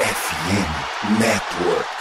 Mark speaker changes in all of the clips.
Speaker 1: FM Network.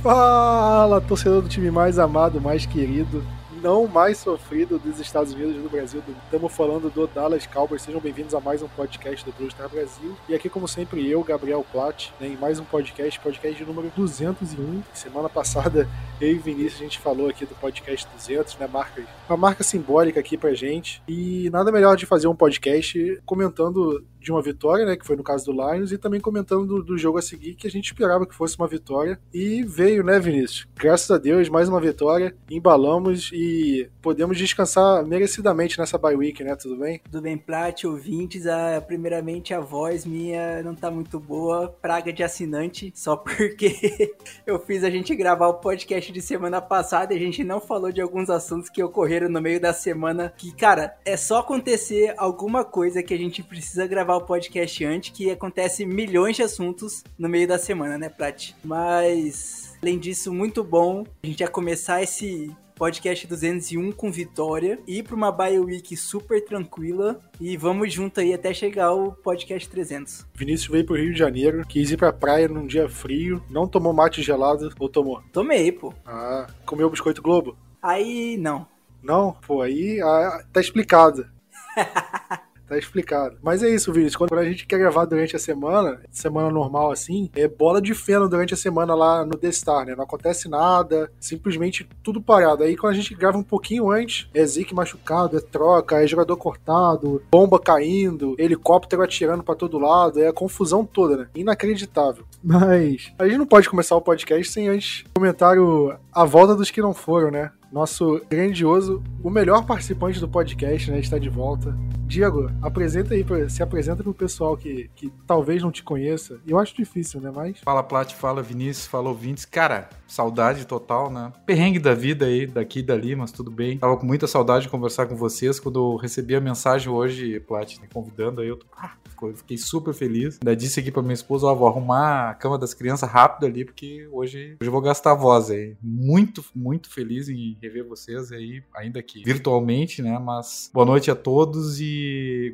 Speaker 2: Fala, torcedor do time mais amado, mais querido, não mais sofrido dos Estados Unidos e do Brasil. Estamos falando do Dallas Cowboys. Sejam bem-vindos a mais um podcast do Blue Star Brasil. E aqui, como sempre, eu, Gabriel Platt, né, em mais um podcast, podcast de número 201. Semana passada, eu e Vinícius, a gente falou aqui do podcast 200, né, marca, uma marca simbólica aqui pra gente. E nada melhor de fazer um podcast comentando de uma vitória, né, que foi no caso do Lions, e também comentando do, do, jogo a seguir, que a gente esperava que fosse uma vitória, e veio, né, Vinícius? Graças a Deus, mais uma vitória, embalamos e podemos descansar merecidamente nessa bye week, né, tudo bem?
Speaker 3: Tudo bem, Plat, ouvintes, a, primeiramente a voz minha não tá muito boa, praga de assinante, só porque eu fiz a gente gravar o podcast de semana passada e a gente não falou de alguns assuntos que ocorreram no meio da semana, que, cara, é só acontecer alguma coisa que a gente precisa gravar o podcast antes, que acontece milhões de assuntos no meio da semana, né, Prat? Mas, além disso, muito bom a gente já começar esse podcast 201 com vitória, ir para uma bye week super tranquila e vamos junto aí até chegar ao podcast 300.
Speaker 2: Vinícius veio pro Rio de Janeiro, quis ir pra praia num dia frio, não tomou mate gelado ou tomou?
Speaker 3: Tomei, pô.
Speaker 2: Ah, comeu biscoito Globo?
Speaker 3: Aí, não.
Speaker 2: Não? Pô, aí ah, tá explicado. Tá explicado. Mas é isso, Vinícius. Quando a gente quer gravar durante a semana, semana normal assim, é bola de feno durante a semana lá no The Star, né? Não acontece nada, simplesmente tudo parado. Aí quando a gente grava um pouquinho antes, é Zeke machucado, é troca, é jogador cortado, bomba caindo, helicóptero atirando para todo lado, é a confusão toda, né? Inacreditável. Mas a gente não pode começar o podcast sem antes comentário a volta dos que não foram, né? Nosso grandioso, o melhor participante do podcast, né? Está de volta. Diego, apresenta aí, se apresenta pro pessoal que, que talvez não te conheça. Eu acho difícil, né? Mas.
Speaker 4: Fala, Plat, fala, Vinícius, fala, ouvintes. Cara, saudade total, né? Perrengue da vida aí, daqui e dali, mas tudo bem. Tava com muita saudade de conversar com vocês. Quando eu recebi a mensagem hoje, Plat, me convidando aí, eu tô. Ah, fiquei super feliz. Ainda disse aqui pra minha esposa, ó, vou arrumar a cama das crianças rápido ali, porque hoje, hoje eu vou gastar a voz aí. Muito, muito feliz em rever vocês aí, ainda aqui virtualmente, né? Mas boa noite a todos e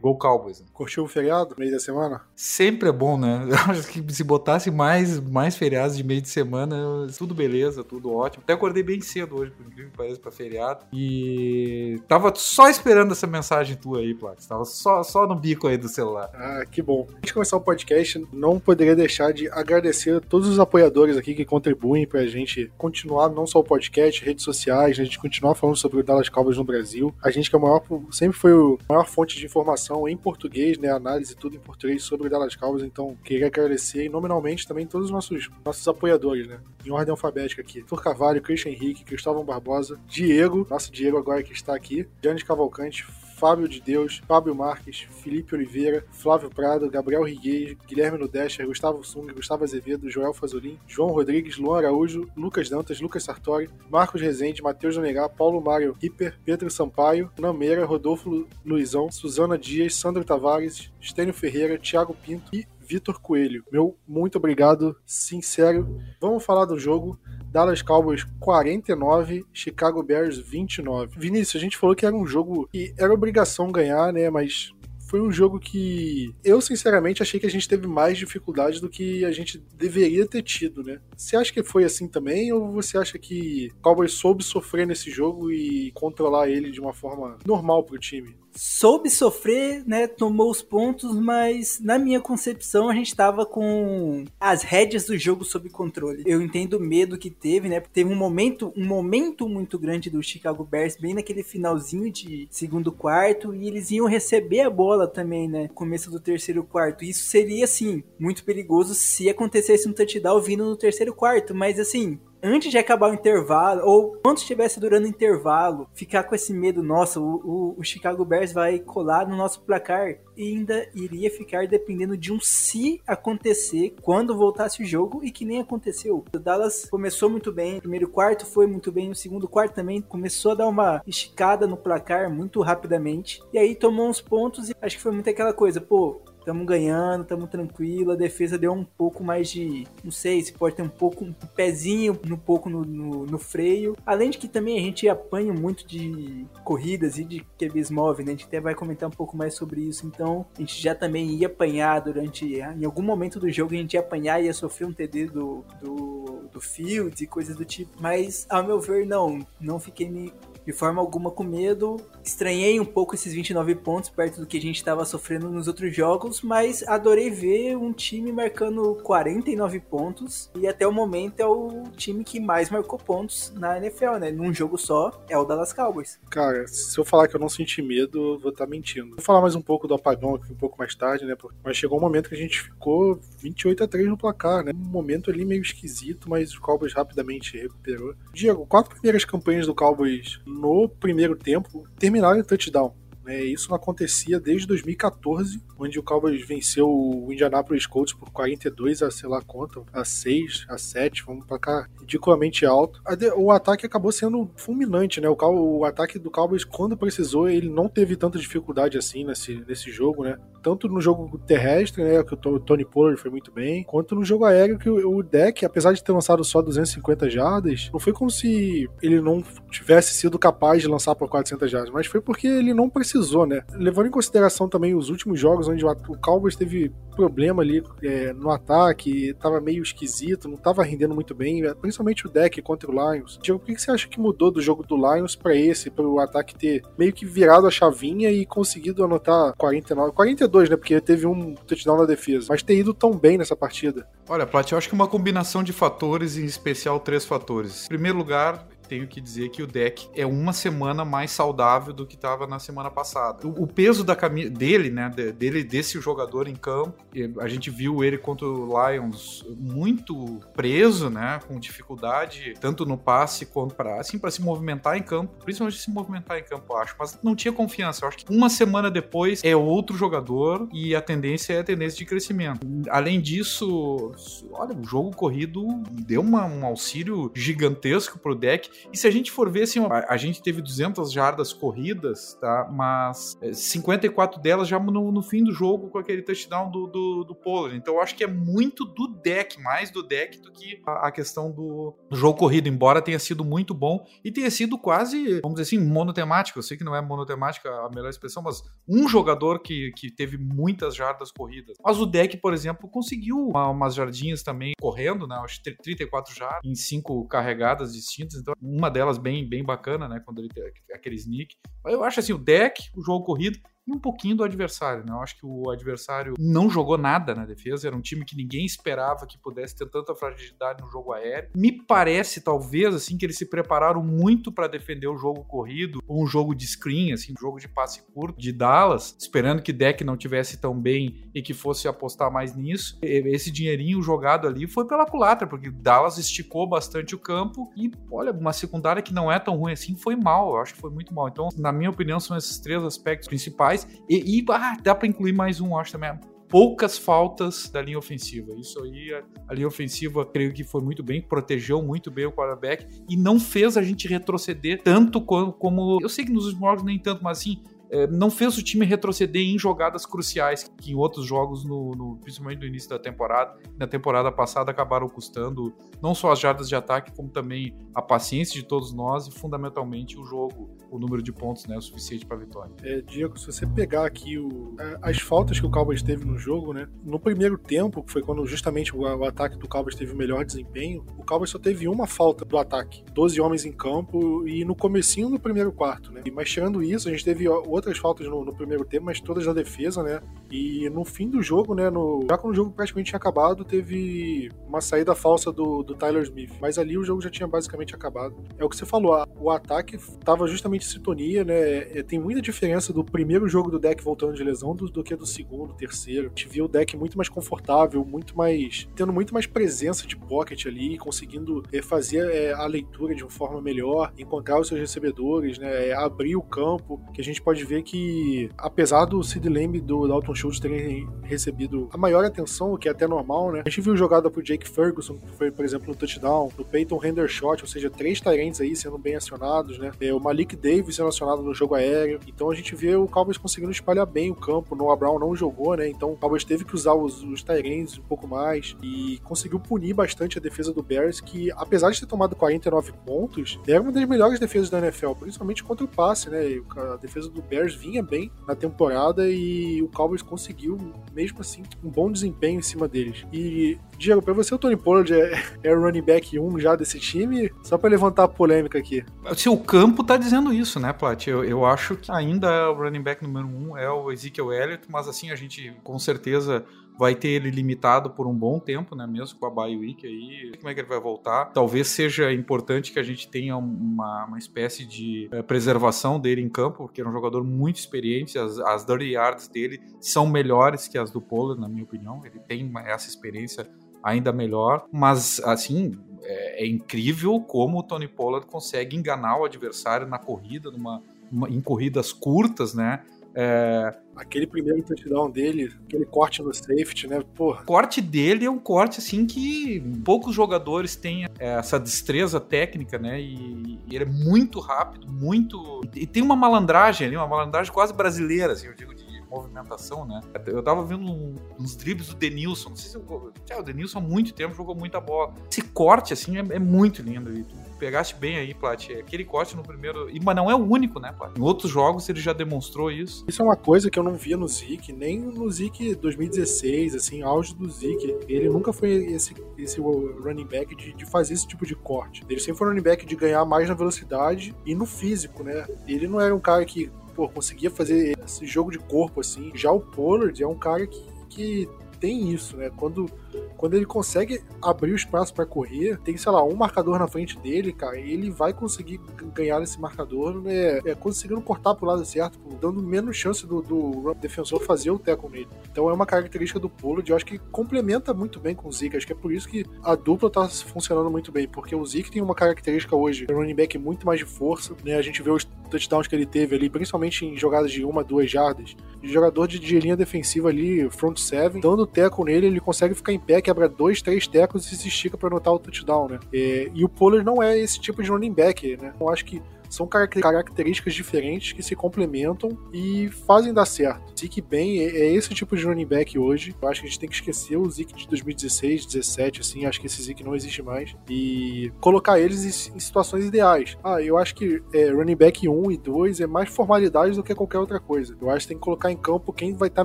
Speaker 4: Gol Cowboys. Né?
Speaker 2: Curtiu o feriado, meio da semana?
Speaker 4: Sempre é bom, né? Eu acho que se botasse mais, mais feriados de meio de semana, tudo beleza, tudo ótimo. Até acordei bem cedo hoje, por incrível que pareça, pra feriado. E tava só esperando essa mensagem tua aí, Plax. Tava só, só no bico aí do celular.
Speaker 2: Ah, que bom. Antes de começar o podcast, não poderia deixar de agradecer a todos os apoiadores aqui que contribuem pra gente continuar não só o podcast, redes sociais, a gente continuar falando sobre o Dallas Cowboys no Brasil. A gente que é o maior, sempre foi o maior fonte fonte de informação em português, né? Análise tudo em português sobre o Dallas Cowboys. Então, queria agradecer nominalmente também todos os nossos, nossos apoiadores, né? Em ordem alfabética aqui. Tur Carvalho, Christian Henrique, Cristóvão Barbosa, Diego, nosso Diego agora que está aqui, Janes Cavalcante, Fábio de Deus, Fábio Marques, Felipe Oliveira, Flávio Prado, Gabriel Riguez, Guilherme Nudescher, Gustavo Sung, Gustavo Azevedo, Joel Fazolin, João Rodrigues, Luan Araújo, Lucas Dantas, Lucas Sartori, Marcos Rezende, Matheus Donegar, Paulo Mário Ripper, Pedro Sampaio, Nameira, Rodolfo Luizão, Suzana Dias, Sandro Tavares, Estênio Ferreira, Thiago Pinto e Vitor Coelho. Meu muito obrigado, sincero. Vamos falar do jogo. Dallas Cowboys 49, Chicago Bears 29. Vinícius, a gente falou que era um jogo que era obrigação ganhar, né? Mas foi um jogo que eu sinceramente achei que a gente teve mais dificuldade do que a gente deveria ter tido, né? Você acha que foi assim também ou você acha que Cowboys soube sofrer nesse jogo e controlar ele de uma forma normal pro time?
Speaker 3: soube sofrer, né? Tomou os pontos, mas na minha concepção a gente estava com as rédeas do jogo sob controle. Eu entendo o medo que teve, né? Teve um momento, um momento muito grande do Chicago Bears bem naquele finalzinho de segundo quarto e eles iam receber a bola também, né? Começo do terceiro quarto. Isso seria assim muito perigoso se acontecesse um touchdown vindo no terceiro quarto, mas assim, antes de acabar o intervalo, ou quando estivesse durando o intervalo, ficar com esse medo, nossa, o, o, o, Chicago Bears vai colar no nosso placar, e ainda iria ficar dependendo de um se acontecer quando voltasse o jogo, e que nem aconteceu. O Dallas começou muito bem, o primeiro quarto foi muito bem, o segundo quarto também começou a dar uma esticada no placar muito rapidamente, e aí tomou uns pontos, e acho que foi muito aquela coisa, pô, estamos ganhando, estamos tranquilo. A defesa deu um pouco mais de. Não sei se pode ter um pouco, um pezinho um pouco no, no, no freio. Além de que também a gente apanha muito de corridas e de QBs móveis, né? A gente até vai comentar um pouco mais sobre isso. Então, a gente já também ia apanhar durante. Em algum momento do jogo a gente ia apanhar ia sofrer um TD do, do, do Field e coisas do tipo. Mas, ao meu ver, não. Não fiquei me de forma alguma com medo. Estranhei um pouco esses 29 pontos perto do que a gente estava sofrendo nos outros jogos, mas adorei ver um time marcando 49 pontos e até o momento é o time que mais marcou pontos na NFL, né? Num jogo só é o Dallas Cowboys.
Speaker 2: Cara, se eu falar que eu não senti medo, vou estar tá mentindo. Vou falar mais um pouco do apagão aqui um pouco mais tarde, né? Mas chegou um momento que a gente ficou 28 a 3 no placar, né? Um momento ali meio esquisito, mas o Cowboys rapidamente recuperou. Diego, quatro primeiras campanhas do Cowboys no primeiro tempo terminaram em touchdown. É, isso não acontecia desde 2014, onde o Cowboys venceu o Indianapolis Colts por 42 a sei lá quanto, a 6, a 7, vamos pra cá, ridiculamente alto. O ataque acabou sendo fulminante, né? O, o ataque do Cowboys, quando precisou, ele não teve tanta dificuldade assim nesse, nesse jogo, né? Tanto no jogo terrestre, né, que o Tony Pollard foi muito bem, quanto no jogo aéreo, que o, deck, apesar de ter lançado só 250 jardas, não foi como se ele não tivesse sido capaz de lançar por 400 jardas, mas foi porque ele não precisou precisou, né? Levando em consideração também os últimos jogos onde o Cowboys teve problema ali é, no ataque, tava meio esquisito, não tava rendendo muito bem, é, principalmente o deck contra o Lions. Diego, o que você acha que mudou do jogo do Lions para esse, para o ataque ter meio que virado a chavinha e conseguido anotar 49, 42, né? Porque teve um touchdown na defesa, mas ter ido tão bem nessa partida.
Speaker 4: Olha, Plat, eu acho que uma combinação de fatores, em especial três fatores. Em primeiro lugar, tenho que dizer que o deck é uma semana mais saudável do que estava na semana passada. O, o peso da camisa dele, né, dele desse jogador em campo, a gente viu ele contra o Lions muito preso, né, com dificuldade tanto no passe quanto para assim para se movimentar em campo, principalmente se movimentar em campo, acho, mas não tinha confiança. Eu acho que uma semana depois é outro jogador e a tendência é a tendência de crescimento. Além disso, olha, o jogo corrido deu uma, um auxílio gigantesco pro deck e se a gente for ver, assim, a, gente teve 200 jardas corridas, tá? Mas 54 é, delas já no, no fim do jogo com aquele touchdown do, do, do Pollard. Então eu acho que é muito do deck, mais do deck do que a, a questão do, do, jogo corrido, embora tenha sido muito bom e tenha sido quase, vamos dizer assim, monotemático. Eu sei que não é monotemática a melhor expressão, mas um jogador que, que teve muitas jardas corridas. Mas o deck, por exemplo, conseguiu uma, umas jardinhas também correndo, né? Acho que 34 jardas em cinco carregadas distintas. Então uma delas bem, bem bacana, né? Quando ele tem aquele sneak. Eu acho assim, o deck, o jogo corrido, e um pouquinho do adversário, né? Eu acho que o adversário não jogou nada na defesa, era um time que ninguém esperava que pudesse ter tanta fragilidade no jogo aéreo. Me parece, talvez, assim, que eles se prepararam muito para defender o jogo corrido, um jogo de screen, assim, um jogo de passe curto de Dallas, esperando que deck não tivesse tão bem e que fosse apostar mais nisso. Esse dinheirinho jogado ali foi pela culatra, porque Dallas esticou bastante o campo e, olha, uma secundária que não é tão ruim assim foi mal, eu acho que foi muito mal. Então, na minha opinião, são esses três aspectos principais e, e ah, dá para incluir mais um, acho também. Poucas faltas da linha ofensiva. Isso aí, a linha ofensiva, creio que foi muito bem, protegeu muito bem o quarterback e não fez a gente retroceder tanto como. como eu sei que nos jogos nem tanto, mas assim, é, não fez o time retroceder em jogadas cruciais que em outros jogos, no, no, principalmente no início da temporada, na temporada passada, acabaram custando não só as jardas de ataque, como também a paciência de todos nós e fundamentalmente o jogo, o número de pontos né, o suficiente para vitória.
Speaker 2: É, Diego, se você pegar aqui o, as faltas que o Cowboys teve no jogo, né, no primeiro tempo, que foi quando justamente o, o ataque do Cowboys teve o melhor desempenho, o Cowboys só teve uma falta do ataque, 12 homens em campo e no comecinho do primeiro quarto, né? Mas tirando isso, a gente teve outras faltas no, no, primeiro tempo, mas todas na defesa, né? E no fim do jogo, né? No, já quando o jogo praticamente tinha acabado, teve uma saída falsa do, do Tyler Smith. Mas ali o jogo já tinha basicamente acabado. É o que você falou, a, o ataque estava justamente em sintonia, né? É, tem muita diferença do primeiro jogo do deck voltando de lesão do, do que do segundo, terceiro. A gente viu o deck muito mais confortável, muito mais. tendo muito mais presença de pocket ali, conseguindo é, fazer é, a leitura de uma forma melhor, encontrar os seus recebedores, né? É, abrir o campo, que a gente pode ver que, apesar do Sid Lamb e do Dalton Schultz terem recebido a maior atenção, o que é até normal, né? A gente viu jogada pro Jake Ferguson, que foi, por exemplo, no touchdown, no Peyton Hendershot, ou seja, três Tyrants aí sendo bem acionados, né? É, o Malik Davis sendo acionado no jogo aéreo. Então a gente vê o Cowboys conseguindo espalhar bem o campo. Noah Brown não jogou, né? Então o Cowboys teve que usar os, os Tyrants um pouco mais e conseguiu punir bastante a defesa do Bears, que apesar de ter tomado 49 pontos, era uma das melhores defesas da NFL, principalmente contra o passe, né? A defesa do Bears vinha bem na temporada e o Cowboys conseguiu, mesmo assim, um bom desempenho em cima deles. E, Diego, pra você o Tony Pollard é, é running back 1 já desse time? Só para levantar a polêmica aqui.
Speaker 4: Se o campo tá dizendo isso, né, Plat? Eu, eu acho que ainda é o running back número 1 é o Ezekiel Elliott, mas assim, a gente com certeza vai ter ele limitado por um bom tempo, né? Mesmo com a bye week aí, como é que ele vai voltar? Talvez seja importante que a gente tenha uma, uma espécie de é, preservação dele em campo, porque é um jogador muito experiente, as, as dirty yards dele são melhores que as do Pollard, na minha opinião. Ele tem essa experiência ainda melhor, mas assim, é, é, incrível como o Tony Pollard consegue enganar o adversário na corrida, numa, uma, em corridas curtas, né?
Speaker 2: É... Aquele primeiro touchdown dele, aquele corte no safety, né? Porra.
Speaker 4: O corte dele é um corte, assim, que poucos jogadores têm essa destreza técnica, né? E, ele é muito rápido, muito. E tem uma malandragem ali, uma malandragem quase brasileira, assim, eu digo, de movimentação, né? Eu tava vendo uns dribles do Denilson. Não sei se eu. o Denilson há muito tempo jogou muita bola. Esse corte, assim, é, é muito lindo. E tu pegaste bem aí, Plat. É aquele corte no primeiro. E, mas não é o único, né, Plat? Em outros jogos ele já demonstrou isso.
Speaker 2: Isso é uma coisa que eu não via no Zik, nem no Zik 2016, assim, auge do Zik. Ele nunca foi esse, esse running back de, de fazer esse tipo de corte. Ele sempre foi um running back de ganhar mais na velocidade e no físico, né? Ele não era um cara que pô, conseguia fazer esse jogo de corpo assim. Já o Pollard é um cara que, que tem isso, né? Quando quando ele consegue abrir o espaço para correr, tem, sei lá, um marcador na frente dele, cara, e ele vai conseguir ganhar esse marcador, né? É, conseguindo cortar pro lado certo, dando menos chance do, do defensor fazer o teco nele. Então é uma característica do Pollard, eu acho que complementa muito bem com o Zeke. Acho que é por isso que a dupla tá funcionando muito bem, porque o Zeke tem uma característica hoje, um running back muito mais de força, né? A gente vê os touchdowns que ele teve ali, principalmente em jogadas de uma, duas jardas, de jogador de, de linha defensiva ali, front seven, dando teco nele, ele consegue ficar em pé, quebra dois, três tecos e se estica para anotar o touchdown, né? E, o Pollard não é esse tipo de running back, né? Eu acho que são características diferentes que se complementam e fazem dar certo. Zeke bem é, é esse tipo de running back hoje. Eu acho que a gente tem que esquecer o Zeke de 2016, 17, assim, acho que esse Zeke não existe mais. E colocar eles em, situações ideais. Ah, eu acho que é, running back 1 e 2 é mais formalidade do que qualquer outra coisa. Eu acho que tem que colocar em campo quem vai estar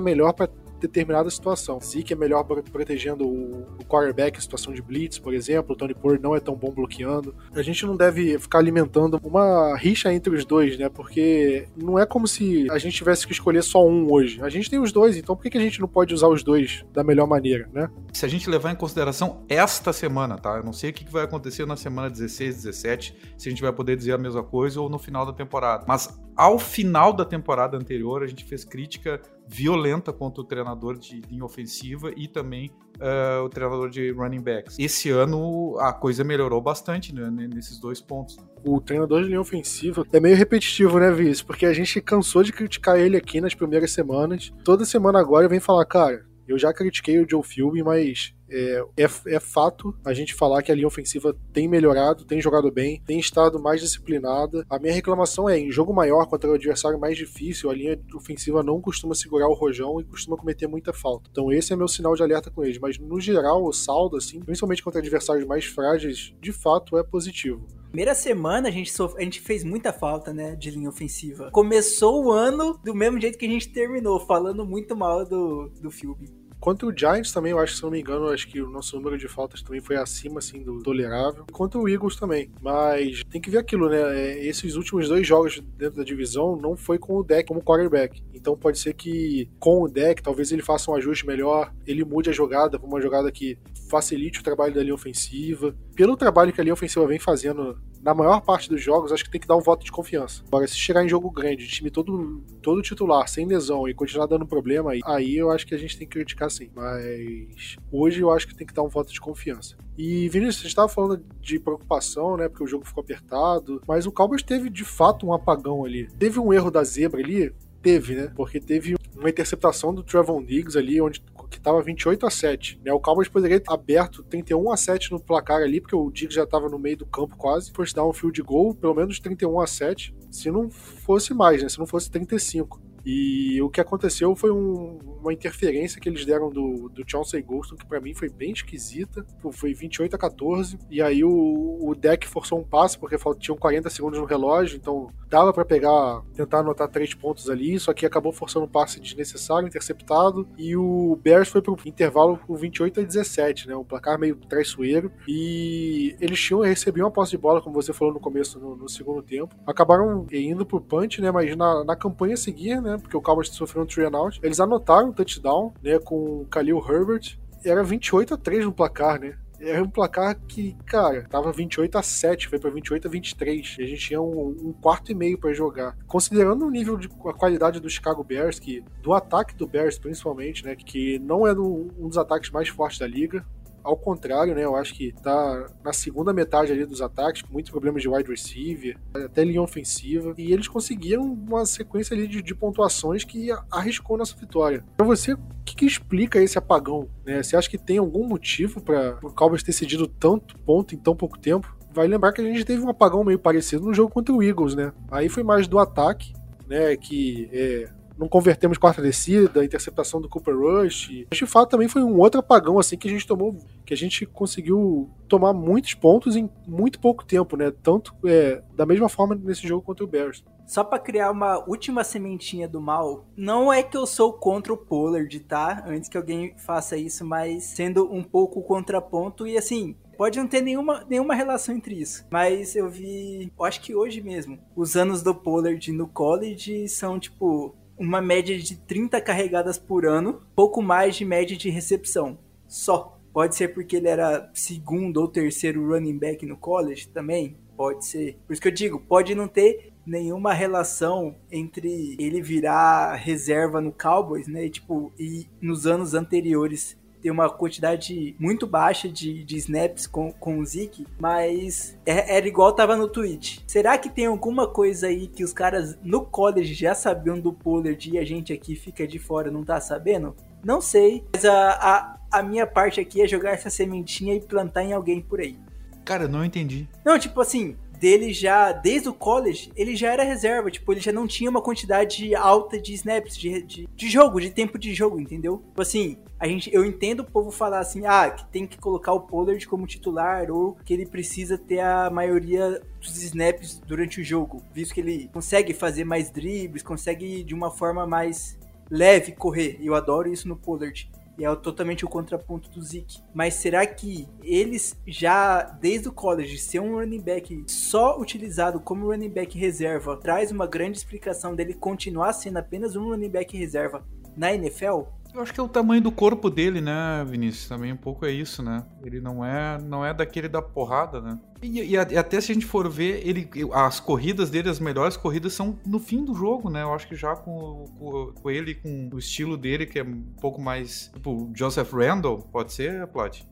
Speaker 2: melhor para determinada situação. Zeke é melhor protegendo o, quarterback em situação de blitz, por exemplo. O Tony Pollard não é tão bom bloqueando. A gente não deve ficar alimentando uma rixa entre os dois, né? Porque não é como se a gente tivesse que escolher só um hoje. A gente tem os dois, então por que a gente não pode usar os dois da melhor maneira, né?
Speaker 4: Se a gente levar em consideração esta semana, tá? Eu não sei o que vai acontecer na semana 16, 17, se a gente vai poder dizer a mesma coisa ou no final da temporada. Mas ao final da temporada anterior, a gente fez crítica violenta contra o treinador de linha ofensiva e também uh, o treinador de running backs. Esse ano a coisa melhorou bastante né, nesses dois pontos. Né?
Speaker 2: O treinador de linha ofensiva é meio repetitivo, né, Viz? Porque a gente cansou de criticar ele aqui nas primeiras semanas. Toda semana agora vem falar, cara, eu já critiquei o Joe Philby, mas é, é, é, fato a gente falar que a linha ofensiva tem melhorado, tem jogado bem, tem estado mais disciplinada. A minha reclamação é: em jogo maior, contra o adversário mais difícil, a linha ofensiva não costuma segurar o rojão e costuma cometer muita falta. Então, esse é meu sinal de alerta com eles. Mas, no geral, o saldo, assim, principalmente contra adversários mais frágeis, de fato é positivo.
Speaker 3: Primeira semana a gente, sof... a gente fez muita falta, né, de linha ofensiva. Começou o ano do mesmo jeito que a gente terminou, falando muito mal do, do filme.
Speaker 2: Contra o Giants também, eu acho, se não me engano, acho que o nosso número de faltas também foi acima, assim, do tolerável. Contra o Eagles também. Mas tem que ver aquilo, né? É, esses últimos dois jogos dentro da divisão não foi com o deck como quarterback. Então pode ser que com o deck, talvez ele faça um ajuste melhor, ele mude a jogada para uma jogada que facilite o trabalho da linha ofensiva. Pelo trabalho que a linha ofensiva vem fazendo na maior parte dos jogos, acho que tem que dar um voto de confiança. Agora, se chegar em jogo grande, time todo, todo titular, sem lesão e continuar dando problema, aí eu acho que a gente tem que criticar sim. Mas hoje eu acho que tem que dar um voto de confiança. E, Vinícius, você estava falando de preocupação, né? Porque o jogo ficou apertado. Mas o Cowboys teve de fato um apagão ali. Teve um erro da zebra ali, teve, né? Porque teve uma interceptação do Trevon Diggs ali, onde que estava 28 a 7. Né? O Cowboys poderia ter aberto 31 a 7 no placar ali, porque o Diggs já estava no meio do campo quase. First down, field goal, pelo menos 31 a 7, se não fosse mais, né? Se não fosse 35. E o que aconteceu foi um, uma interferência que eles deram do, do Chauncey Golston, que para mim foi bem esquisita. Foi 28 a 14. E aí o, o deck forçou um passe, porque tinham 40 segundos no relógio, então dava para pegar, tentar anotar três pontos ali, só que acabou forçando um passe desnecessário, interceptado. E o Bears foi pro intervalo com 28 a 17, né? Um placar meio traiçoeiro. E eles tinham recebido uma posse de bola, como você falou no começo, no, no segundo tempo. Acabaram indo pro punch, né? Mas na, na campanha a seguir, né? Porque o Cowboys sofreu um three and out. Eles anotaram um touchdown, né? Com o Khalil Herbert. Era 28 a 3 no placar, né? Era um placar que, cara, tava 28 a 7, foi para 28 a 23. E a gente tinha um, um quarto e meio para jogar. Considerando o nível de a qualidade do Chicago Bears, que do ataque do Bears principalmente, né, que não é um, um dos ataques mais fortes da liga, ao contrário, né? Eu acho que tá na segunda metade ali dos ataques, com muitos problemas de wide receiver, até linha ofensiva. E eles conseguiram uma sequência ali de, de pontuações que arriscou nossa vitória. Para você, o que, que, explica esse apagão? Né? Você acha que tem algum motivo para o Cowboys ter cedido tanto ponto em tão pouco tempo? Vai lembrar que a gente teve um apagão meio parecido no jogo contra o Eagles, né? Aí foi mais do ataque, né? Que é, não convertemos quarta descida, interceptação do Cooper Rush. De fato, também foi um outro apagão assim que a gente tomou, que a gente conseguiu tomar muitos pontos em muito pouco tempo, né? Tanto é, da mesma forma nesse jogo contra o Bears.
Speaker 3: Só para criar uma última sementinha do mal, não é que eu sou contra o Pollard, tá? Antes que alguém faça isso, mas sendo um pouco contraponto e assim, Pode não ter nenhuma, nenhuma relação entre isso. Mas eu vi, eu acho que hoje mesmo, os anos do Pollard no college são tipo uma média de 30 carregadas por ano, pouco mais de média de recepção. Só. Pode ser porque ele era segundo ou terceiro running back no college também? Pode ser. Por isso que eu digo, pode não ter nenhuma relação entre ele virar reserva no Cowboys, né? E, tipo, e nos anos anteriores ter uma quantidade muito baixa de, de snaps com, com o Zeke, mas é, era igual tava no tweet. Será que tem alguma coisa aí que os caras no college já sabiam do Pollard e a gente aqui fica de fora não tá sabendo? Não sei, mas a, a, a minha parte aqui é jogar essa sementinha e plantar em alguém por aí.
Speaker 4: Cara, eu não entendi.
Speaker 3: Não, tipo assim, dele já, desde o college, ele já era reserva. Tipo, ele já não tinha uma quantidade alta de snaps, de, de, de jogo, de tempo de jogo, entendeu? Tipo assim, a gente, eu entendo o povo falar assim, ah, que tem que colocar o Pollard como titular ou que ele precisa ter a maioria dos snaps durante o jogo, visto que ele consegue fazer mais dribles, consegue de uma forma mais leve correr. Eu adoro isso no Pollard e é totalmente o contraponto do Zeke. Mas será que eles já, desde o college, ser um running back só utilizado como running back reserva, traz uma grande explicação dele continuar sendo apenas um running back reserva na NFL?
Speaker 4: Eu acho que é o tamanho do corpo dele, né, Vinícius? Também um pouco é isso, né? Ele não é, não é daquele da porrada, né? E, e, até se a gente for ver, ele, as corridas dele, as melhores corridas são no fim do jogo, né? Eu acho que já com, com, com ele, com o estilo dele, que é um pouco mais tipo Joseph Randall, pode ser, Plot?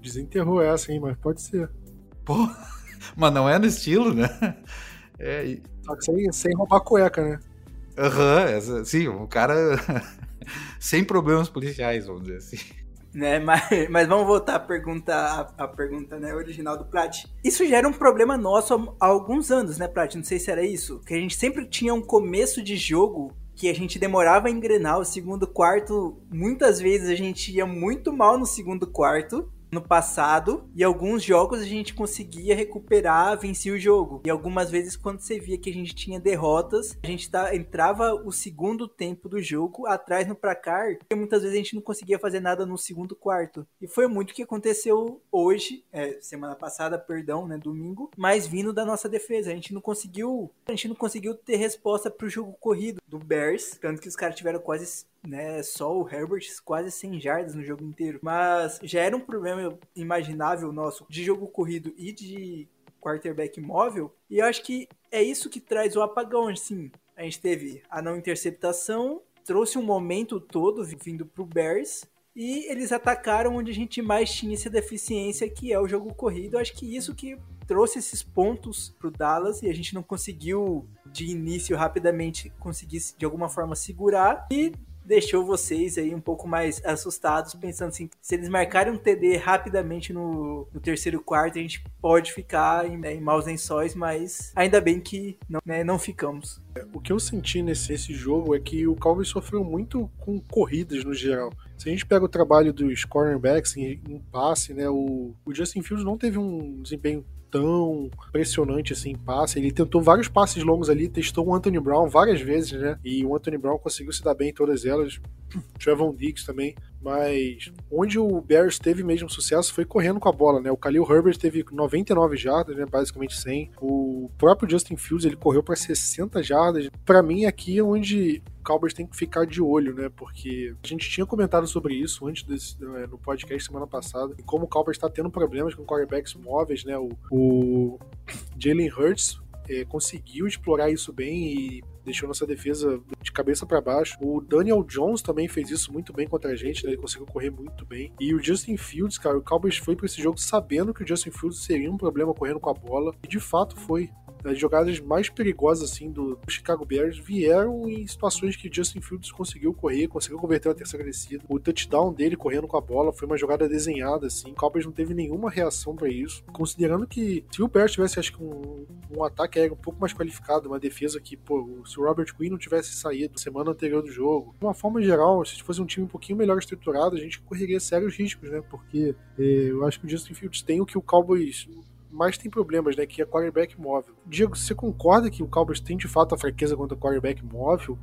Speaker 2: Desenterrou essa, hein, mas pode ser.
Speaker 4: Pô, mas não é no estilo, né?
Speaker 2: É, e... Só que sem, sem roubar cueca, né?
Speaker 4: Aham, uhum, sim, o cara sem problemas policiais, vamos dizer assim.
Speaker 3: Né, mas, mas vamos voltar à pergunta, à, à pergunta né, original do Plat. Isso já era um problema nosso há, alguns anos, né, Plat? Não sei se era isso. Que a gente sempre tinha um começo de jogo que a gente demorava a engrenar o segundo quarto. Muitas vezes a gente ia muito mal no segundo quarto no passado e alguns jogos a gente conseguia recuperar, vencer o jogo. E algumas vezes quando você via que a gente tinha derrotas, a gente tá, entrava o segundo tempo do jogo atrás no placar, e muitas vezes a gente não conseguia fazer nada no segundo quarto. E foi muito o que aconteceu hoje, é, semana passada, perdão, né, domingo, mas vindo da nossa defesa. A gente não conseguiu, a gente não conseguiu ter resposta pro jogo corrido do Bears, tanto que os caras tiveram quase né? Só o Herbert quase 100 jardas no jogo inteiro. Mas já era um problema imaginável nosso de jogo corrido e de quarterback móvel. E eu acho que é isso que traz o apagão, assim. A gente teve a não interceptação, trouxe um momento todo vindo pro Bears. E eles atacaram onde a gente mais tinha essa deficiência, que é o jogo corrido. Eu acho que isso que trouxe esses pontos pro Dallas e a gente não conseguiu de início rapidamente conseguisse de alguma forma segurar e deixou vocês aí um pouco mais assustados, pensando assim, se eles marcarem um TD rapidamente no, no terceiro quarto, a gente pode ficar em, né, em maus lençóis, mas ainda bem que não, né, não ficamos.
Speaker 2: O que eu senti nesse, jogo é que o Cowboys sofreu muito com corridas no geral. Se a gente pega o trabalho dos cornerbacks em, em passe, né, o, o Justin Fields não teve um desempenho tão impressionante assim em passe. Ele tentou vários passes longos ali, testou o Anthony Brown várias vezes, né? E o Anthony Brown conseguiu se dar bem em todas elas. Trevon Diggs também. Mas onde o Bears teve mesmo sucesso foi correndo com a bola, né? O Khalil Herbert teve 99 jardas, né? Basicamente 100. O próprio Justin Fields, ele correu para 60 jardas. Para mim, aqui é onde o Cowboys tem que ficar de olho, né? Porque a gente tinha comentado sobre isso antes desse, né, no podcast semana passada, e como o Cowboys está tendo problemas com quarterbacks móveis, né? O, o Jalen Hurts é, conseguiu explorar isso bem e deixou nossa defesa de cabeça para baixo. O Daniel Jones também fez isso muito bem contra a gente, né? Ele conseguiu correr muito bem. E o Justin Fields, cara, o Cowboys foi para esse jogo sabendo que o Justin Fields seria um problema correndo com a bola, e de fato foi as jogadas mais perigosas assim do Chicago Bears vieram em situações que Justin Fields conseguiu correr, conseguiu converter uma terceira descida. O touchdown dele correndo com a bola foi uma jogada desenhada assim. O Cowboys não teve nenhuma reação para isso, considerando que se o Bears tivesse acho que um, um ataque aéreo um pouco mais qualificado, uma defesa que, pô, se o Robert Quinn não tivesse saído semana anterior do jogo, de uma forma geral, se fosse um time um pouquinho melhor estruturado, a gente correria sérios riscos, né? Porque eh, eu acho que o Justin Fields tem o que o Cowboys mais tem problemas, né? Que é quarterback móvel. Diego, você concorda que o Cowboys tem de fato a fraqueza contra o quarterback móvel?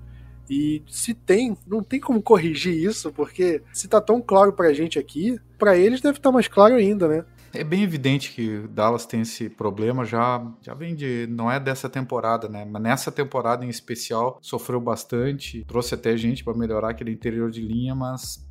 Speaker 2: E se tem, não tem como corrigir isso, porque se tá tão claro pra gente aqui, para eles deve estar tá mais claro ainda, né?
Speaker 4: É bem evidente que Dallas tem esse problema, já, já vem de. Não é dessa temporada, né? Mas nessa temporada em especial sofreu bastante, trouxe até gente para melhorar aquele interior de linha, mas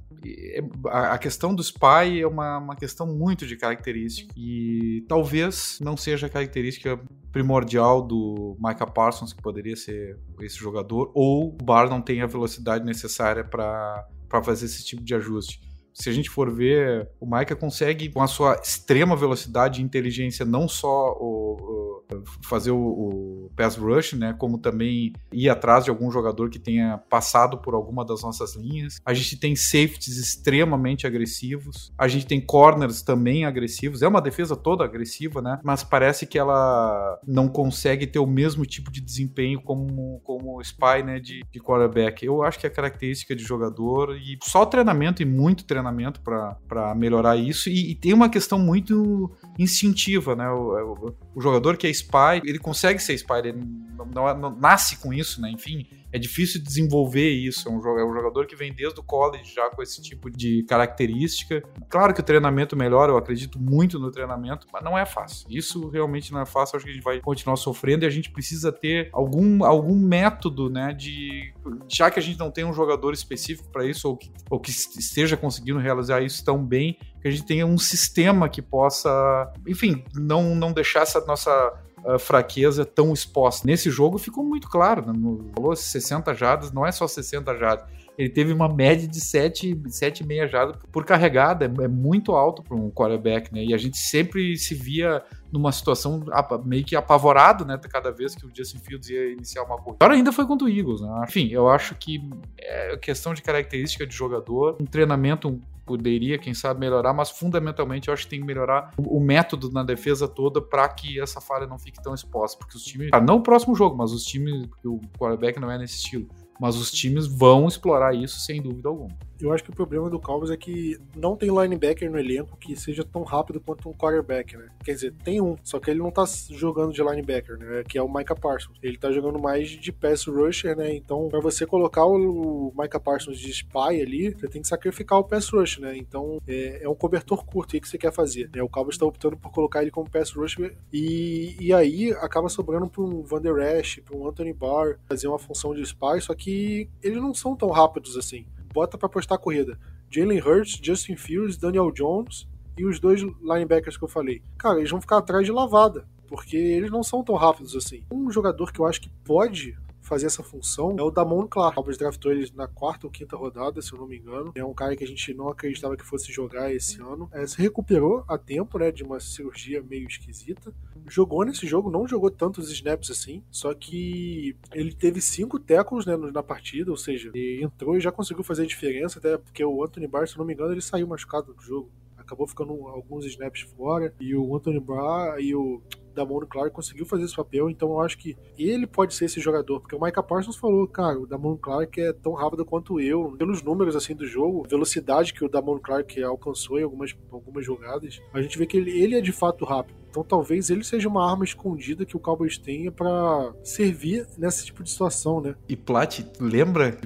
Speaker 4: a questão do spy é uma, uma questão muito de característica e talvez não seja a característica primordial do Micah Parsons, que poderia ser esse jogador, ou o Bar não tem a velocidade necessária para fazer esse tipo de ajuste. Se a gente for ver, o Micah consegue, com a sua extrema velocidade e inteligência, não só o fazer o, o, pass rush, né, como também ir atrás de algum jogador que tenha passado por alguma das nossas linhas. A gente tem safeties extremamente agressivos, a gente tem corners também agressivos. É uma defesa toda agressiva, né, mas parece que ela não consegue ter o mesmo tipo de desempenho como como spy, né, de, de quarterback. Eu acho que é característica de jogador e só treinamento e muito treinamento para melhorar isso. E, e, tem uma questão muito instintiva, né? O, o, o jogador que é spy, ele consegue ser spy, ele não, não, não, nasce com isso, né? Enfim, é difícil desenvolver isso. É um, é um jogador que vem desde o college já com esse tipo de característica. Claro que o treinamento melhora, eu acredito muito no treinamento, mas não é fácil. Isso realmente não é fácil. Acho que a gente vai continuar sofrendo e a gente precisa ter algum, algum método, né? De já que a gente não tem um jogador específico para isso ou que, ou que esteja conseguindo realizar isso tão bem, que a gente tenha um sistema que possa, enfim, não, não deixar essa nossa fraqueza tão exposta. Nesse jogo ficou muito claro, né? falou 60 jardas, não é só 60 jardas. Ele teve uma média de 7,5 jardas por carregada, é, muito alto para um quarterback, né? E a gente sempre se via numa situação meio que apavorado, né? Cada vez que o Justin Fields ia iniciar uma corrida. Agora ainda foi contra o Eagles, né? Enfim, eu acho que é questão de característica de jogador, um treinamento poderia, quem sabe, melhorar, mas fundamentalmente eu acho que tem que melhorar o, método na defesa toda para que essa falha não fique tão exposta. Porque os times, não o próximo jogo, mas os times, o quarterback não é nesse estilo, mas os times vão explorar isso sem dúvida alguma.
Speaker 2: Eu acho que o problema do Cowboys é que não tem linebacker no elenco que seja tão rápido quanto um quarterback, né? Quer dizer, tem um, só que ele não tá jogando de linebacker, né? Que é o Micah Parsons. Ele tá jogando mais de pass rusher, né? Então, para você colocar o Micah Parsons de spy ali, você tem que sacrificar o pass rush, né? Então, é, é um cobertor curto aí que você quer fazer. Né? O Cowboys está optando por colocar ele como pass rusher e, e aí acaba sobrando para um Van Der Esch, para um Anthony Barr fazer uma função de spy, só que eles não são tão rápidos assim bota para postar a corrida. Jalen Hurts, Justin Fields, Daniel Jones e os dois linebackers que eu falei. Cara, eles vão ficar atrás de lavada, porque eles não são tão rápidos assim. Um jogador que eu acho que pode fazer essa função é o Damon Clark. O Cowboys draftou ele na quarta ou quinta rodada, se eu não me engano. É um cara que a gente não acreditava que fosse jogar esse ano. É, se recuperou a tempo, né, de uma cirurgia meio esquisita. Jogou nesse jogo, não jogou tantos snaps assim, só que ele teve cinco tackles né, na partida, ou seja, ele entrou e já conseguiu fazer a diferença, até porque o Anthony Barr, se eu não me engano, ele saiu machucado do jogo acabou ficando alguns snaps fora. E o Anthony Barr e o Damon Clark conseguiu fazer esse papel, então eu acho que ele pode ser esse jogador, porque o Micah Parsons falou, cara, o Damon Clark é tão rápido quanto eu, pelos números assim do jogo, velocidade que o Damon Clark alcançou em algumas, algumas jogadas, a gente vê que ele, ele é de fato rápido. Então talvez ele seja uma arma escondida que o Cowboys tenha para servir nesse tipo de situação, né?
Speaker 4: E Platt, lembra?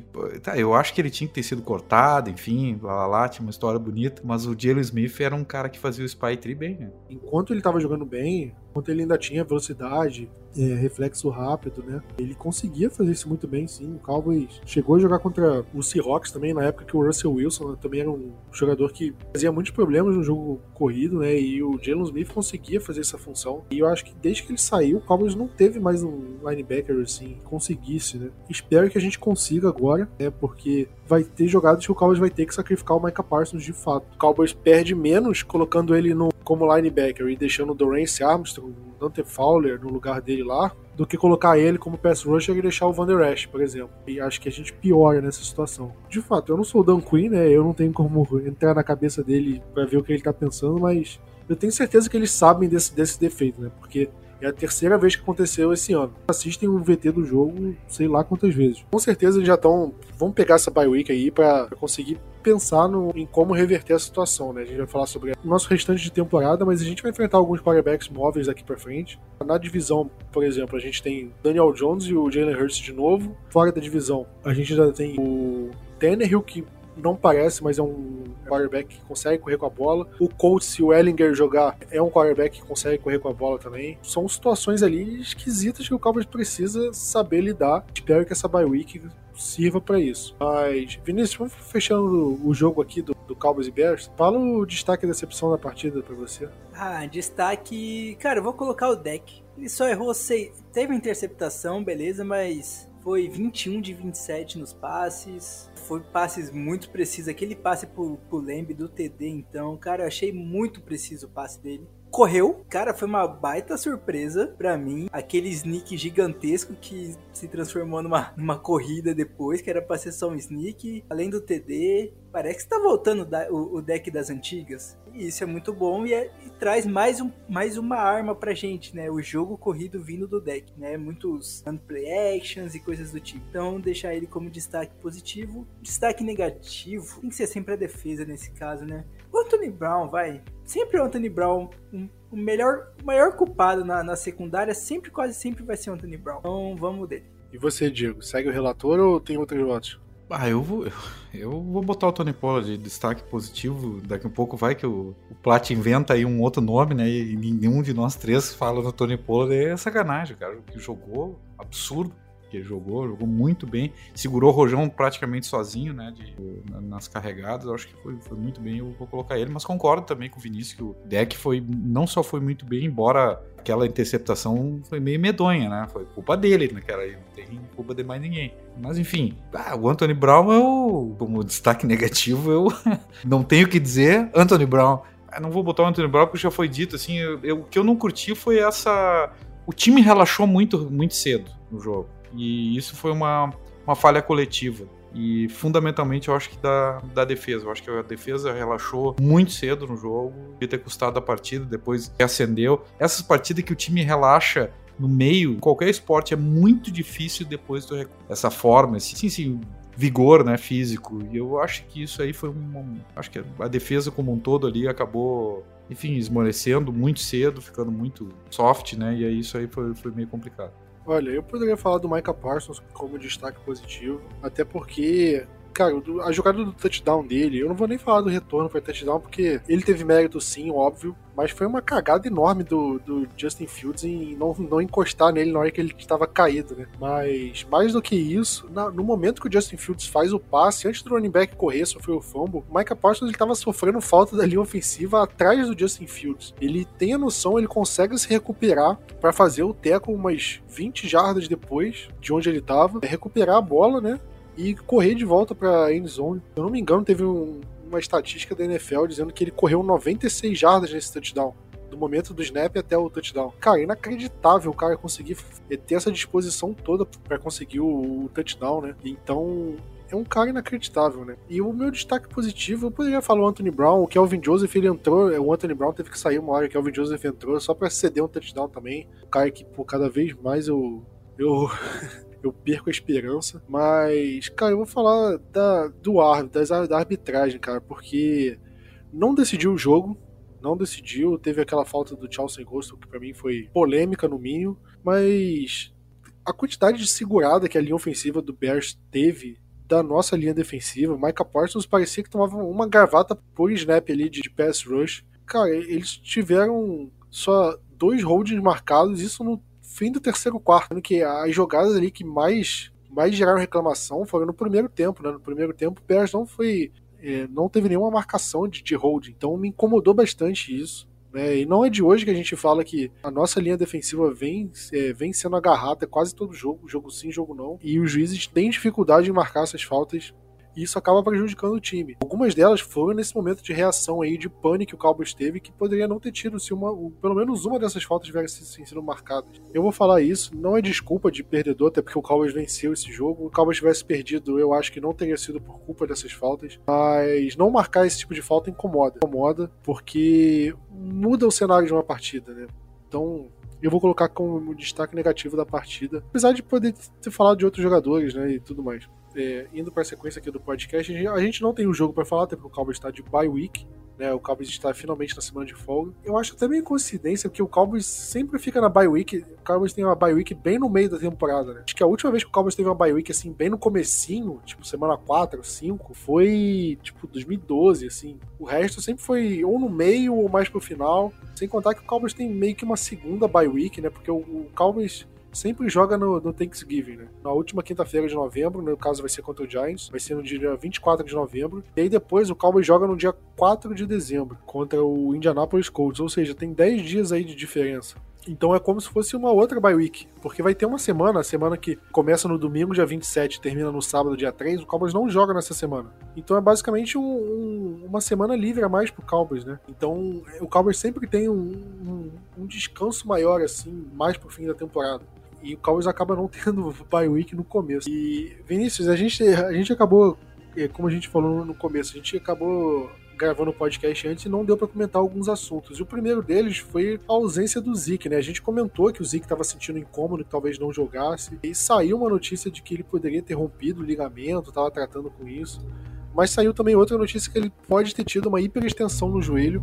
Speaker 4: Tá, eu acho que ele tinha que ter sido cortado, enfim, lá, lá, lá tinha uma história bonita, mas o Jalen Smith era um cara que fazia o spy tree bem, né?
Speaker 2: Enquanto ele tava jogando bem, enquanto ele ainda tinha velocidade, é, reflexo rápido, né? Ele conseguia fazer isso muito bem, sim. O Cowboys chegou a jogar contra o Seahawks também, na época que o Russell Wilson também era um jogador que fazia muitos problemas no jogo corrido, né? E o Jalen Smith conseguia fazer essa função. E eu acho que desde que ele saiu, o Cowboys não teve mais um linebacker assim, conseguisse, né? Espero que a gente consiga agora, né? Porque vai ter jogadas que o Cowboys vai ter que sacrificar o Micah Parsons de fato. O Cowboys perde menos colocando ele no, como linebacker e deixando o Dorance Armstrong, Dante Fowler no lugar dele lá, do que colocar ele como pass rusher e deixar o Van Der Esch, por exemplo. E acho que a gente piora nessa situação. De fato, eu não sou o Dan Quinn, né? Eu não tenho como entrar na cabeça dele para ver o que ele tá pensando, mas eu tenho certeza que eles sabem desse, desse defeito, né? Porque é a terceira vez que aconteceu esse ano. Assistem o VT do jogo, sei lá quantas vezes. Com certeza eles já estão. Vamos pegar essa bye week aí para conseguir pensar no, em como reverter a situação, né? A gente vai falar sobre o nosso restante de temporada, mas a gente vai enfrentar alguns quarterbacks móveis aqui para frente. Na divisão, por exemplo, a gente tem Daniel Jones e o Jalen Hurts de novo. Fora da divisão, a gente já tem o Tannehill, que não parece, mas é um quarterback que consegue correr com a bola. O Colts, se o Ellinger jogar, é um quarterback que consegue correr com a bola também. São situações ali esquisitas que o Cowboys precisa saber lidar. Espero que essa bye week sirva para isso. Mas, Vinícius, vamos fechando o jogo aqui do, do Cowboys e Bears. Fala o destaque e decepção da partida para você.
Speaker 3: Ah, destaque. Cara, eu vou colocar o deck. Ele só errou, sei, teve interceptação, beleza, mas foi 21 de 27 nos passes. Foi passes muito precisos. Aquele passe pro, pro Lembe do TD, então, cara, eu achei muito preciso o passe dele correu. Cara, foi uma baita surpresa para mim. Aquele sneak gigantesco que se transformou numa, numa corrida depois, que era pra ser só um sneak. Além do TD, parece que tá voltando o, o deck das antigas. Isso é muito bom e, é, e, traz mais, um, mais uma arma pra gente, né? O jogo corrido vindo do deck, né? Muitos play actions e coisas do tipo. Então, deixar ele como destaque positivo. Destaque negativo tem que ser sempre a defesa nesse caso, né? O Anthony Brown, vai. Sempre o Anthony Brown, um, o melhor, o maior culpado na, na secundária, sempre, quase sempre vai ser o Anthony Brown. Então vamos dele.
Speaker 2: E você, Diego, segue o relator ou tem outros votos?
Speaker 4: Ah, eu vou, eu vou botar o Tony Pollard de destaque positivo. Daqui a um pouco vai que o, o Plat inventa aí um outro nome, né? E nenhum de nós três fala no Tony Pollard. É sacanagem, cara. O que jogou, absurdo que ele jogou, jogou muito bem, segurou o Rojão praticamente sozinho, né, de, nas carregadas, acho que foi, foi muito bem, eu vou colocar ele, mas concordo também com o Vinícius que o deck foi, não só foi muito bem, embora aquela interceptação foi meio medonha, né, foi culpa dele naquela aí, não tem culpa de mais ninguém. Mas enfim, ah, o Anthony Brown, eu, como destaque negativo, eu não tenho o que dizer, Anthony Brown, não vou botar o Anthony Brown porque já foi dito, assim, eu, eu, o que eu não curti foi essa... O time relaxou muito, muito cedo no jogo. E isso foi uma, uma falha coletiva. E fundamentalmente eu acho que da, da defesa. Eu acho que a defesa relaxou muito cedo no jogo. Ia ter custado a partida, depois acendeu. Essas partidas que o time relaxa no meio, qualquer esporte, é muito difícil depois do essa forma, esse sim, sim, vigor né, físico. E eu acho que isso aí foi um. Acho que a defesa como um todo ali acabou, enfim, esmorecendo muito cedo, ficando muito soft, né? E aí isso aí foi, foi meio complicado.
Speaker 2: Olha, eu poderia falar do Micah Parsons como destaque positivo, até porque cara, a jogada do touchdown dele, eu não vou nem falar do retorno para touchdown, porque ele teve mérito sim, óbvio, mas foi uma cagada enorme do, do Justin Fields em não, não encostar nele na hora que ele estava caído, né? Mas mais do que isso, na, no momento que o Justin Fields faz o passe, antes do running back correr, sofreu o fumble, o Micah Parsons ele estava sofrendo falta da linha ofensiva atrás do Justin Fields. Ele tem a noção, ele consegue se recuperar para fazer o teco umas 20 jardas depois de onde ele estava, recuperar a bola, né? E correr de volta para end zone. Se eu não me engano, teve um, uma estatística da NFL dizendo que ele correu 96 jardas nesse touchdown do momento do snap até o touchdown. Cara, inacreditável o cara conseguir ter essa disposição toda para conseguir o, o, touchdown, né? Então, é um cara inacreditável, né? E o meu destaque positivo, eu poderia falar o Anthony Brown, o Kelvin Joseph, ele entrou, o Anthony Brown teve que sair uma hora, o Kelvin Joseph entrou só para ceder um touchdown também. O cara que, por cada vez mais eu. eu eu perco a esperança. Mas, cara, eu vou falar da, do árbitro, da arbitragem, cara, porque não decidiu o jogo, não decidiu. Teve aquela falta do Chelsea Ghost, que para mim foi polêmica no mínimo, mas a quantidade de segurada que a linha ofensiva do Bears teve da nossa linha defensiva, Micah Parsons parecia que tomava uma gravata por snap ali de, de pass rush. Cara, eles tiveram só dois holdings marcados, isso no fim do terceiro quarto, que as jogadas ali que mais mais geraram reclamação foram no primeiro tempo, né? No primeiro tempo o Bears não foi é, não teve nenhuma marcação de, de hold, então me incomodou bastante isso. Né? E não é de hoje que a gente fala que a nossa linha defensiva vem, é, vem sendo agarrada quase todo jogo, jogo sim, jogo não, e os juízes têm dificuldade em marcar essas faltas e isso acaba prejudicando o time. Algumas delas foram nesse momento de reação aí, de pânico que o Cowboys teve, que poderia não ter tido se uma, pelo menos uma dessas faltas tivesse sido marcadas. Eu vou falar isso, não é desculpa de perdedor, até porque o Cowboys venceu esse jogo. O Cowboys tivesse perdido, eu acho que não teria sido por culpa dessas faltas, mas não marcar esse tipo de falta incomoda. Incomoda porque muda o cenário de uma partida, né? Então, eu vou colocar como destaque negativo da partida, apesar de poder ter falado de outros jogadores, né, e tudo mais. É, indo para a sequência aqui do podcast, a gente não tem um jogo para falar, até porque o Cowboys está de bye week, né? O Cowboys está finalmente na semana de folga. Eu acho até meio coincidência, porque o Cowboys sempre fica na bye week. O Cowboys tem uma bye week bem no meio da temporada, né? Acho que a última vez que o Cowboys teve uma bye week, assim, bem no comecinho, tipo semana 4, 5, foi, tipo, 2012, assim. O resto sempre foi ou no meio ou mais pro final. Sem contar que o Cowboys tem meio que uma segunda bye week, né? Porque o, o Cowboys sempre joga no, no Thanksgiving, né? Na última quinta-feira de novembro, no caso vai ser contra o Giants, vai ser no dia 24 de novembro. E aí depois o Cowboys joga no dia 4 de dezembro contra o Indianapolis Colts, ou seja, tem 10 dias aí de diferença. Então é como se fosse uma outra bye week, porque vai ter uma semana, a semana que começa no domingo, dia 27, termina no sábado, dia 3, o Cowboys não joga nessa semana. Então é basicamente um, um, uma semana livre a mais pro Cowboys, né? Então o Cowboys sempre tem um, um descanso maior, assim, mais pro fim da temporada e o Cowboys acaba não tendo bye week no começo. E, Vinícius, a gente, a gente acabou, é, como a gente falou no começo, a gente acabou gravando o podcast antes e não deu para comentar alguns assuntos. E o primeiro deles foi a ausência do Zeke, né? A gente comentou que o Zeke estava sentindo incômodo, que talvez não jogasse. E saiu uma notícia de que ele poderia ter rompido o ligamento, estava tratando com isso. Mas saiu também outra notícia que ele pode ter tido uma hiperextensão no joelho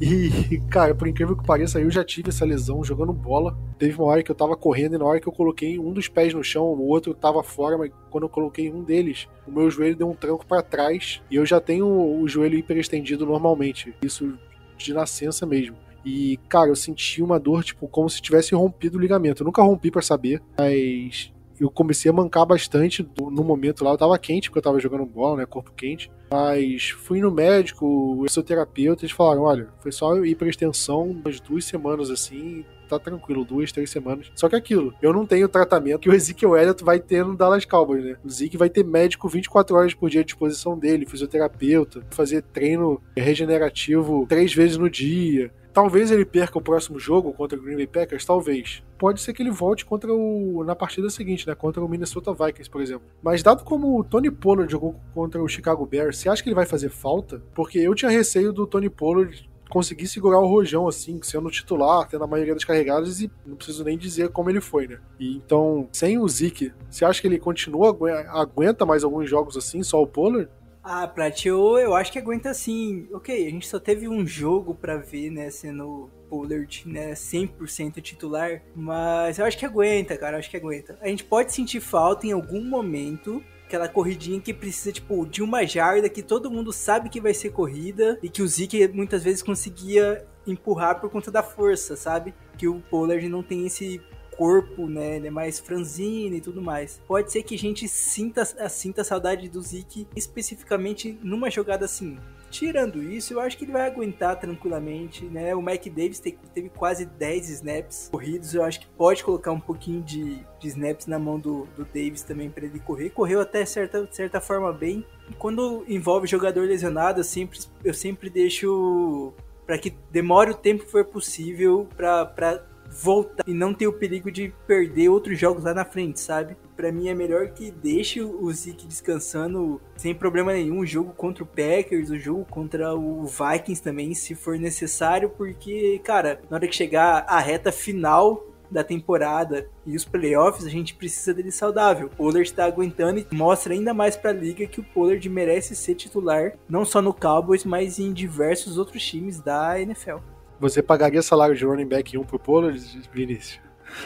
Speaker 2: e, cara, por incrível que pareça, eu já tive essa lesão jogando bola. Teve uma hora que eu tava correndo e na hora que eu coloquei um dos pés no chão, o outro tava fora, mas quando eu coloquei um deles, o meu joelho deu um tranco para trás e eu já tenho o joelho hiperestendido normalmente. Isso de nascença mesmo. E, cara, eu senti uma dor, tipo, como se tivesse rompido o ligamento. Eu nunca rompi para saber, mas eu comecei a mancar bastante no momento lá. Eu tava quente porque eu tava jogando bola, né? Corpo quente. Mas fui no médico, o exoterapeuta, eles falaram: olha, foi só ir pra extensão umas duas semanas assim, tá tranquilo, duas, três semanas. Só que aquilo, eu não tenho tratamento que o Ezekiel Elliott vai ter no Dallas Cowboys, né? O Zeke vai ter médico 24 horas por dia à disposição dele, fisioterapeuta, fazer treino regenerativo três vezes no dia. Talvez ele perca o próximo jogo contra o Green Bay Packers, talvez. Pode ser que ele volte contra o na partida seguinte, né, contra o Minnesota Vikings, por exemplo. Mas dado como o Tony Pollard jogou contra o Chicago Bears, você acha que ele vai fazer falta? Porque eu tinha receio do Tony Pollard conseguir segurar o rojão, assim, sendo titular, tendo a maioria das carregadas, e não preciso nem dizer como ele foi, né? E então, sem o Zeke, você acha que ele continua, aguenta mais alguns jogos assim, só o Pollard?
Speaker 3: Ah, Prat, eu, eu acho que aguenta sim. Ok, a gente só teve um jogo para ver, né, sendo Pollard, né, 100% titular, mas eu acho que aguenta, cara, eu acho que aguenta. A gente pode sentir falta em algum momento, aquela corridinha que precisa, tipo, de uma jarda que todo mundo sabe que vai ser corrida e que o Zeke muitas vezes conseguia empurrar por conta da força, sabe? Que o Pollard não tem esse corpo, né? Ele é mais franzino e tudo mais. Pode ser que a gente sinta, sinta saudade do Zeke especificamente numa jogada assim. Tirando isso, eu acho que ele vai aguentar tranquilamente, né? O Mike Davis teve, teve quase 10 snaps corridos, eu acho que pode colocar um pouquinho de, de snaps na mão do, do Davis também para ele correr. Correu até certa, certa forma bem. quando envolve jogador lesionado, eu sempre, eu sempre deixo para que demore o tempo que for possível para voltar e não ter o perigo de perder outros jogos lá na frente, sabe? Para mim é melhor que deixe o Zeke descansando sem problema nenhum, o jogo contra o Packers, o jogo contra o Vikings também, se for necessário, porque, cara, na hora que chegar a reta final da temporada e os playoffs, a gente precisa dele saudável. O Pollard está aguentando e mostra ainda mais para a liga que o Pollard merece ser titular, não só no Cowboys, mas em diversos outros times da NFL.
Speaker 2: Você pagaria salário de running back 1 pro Pollard, Vinícius?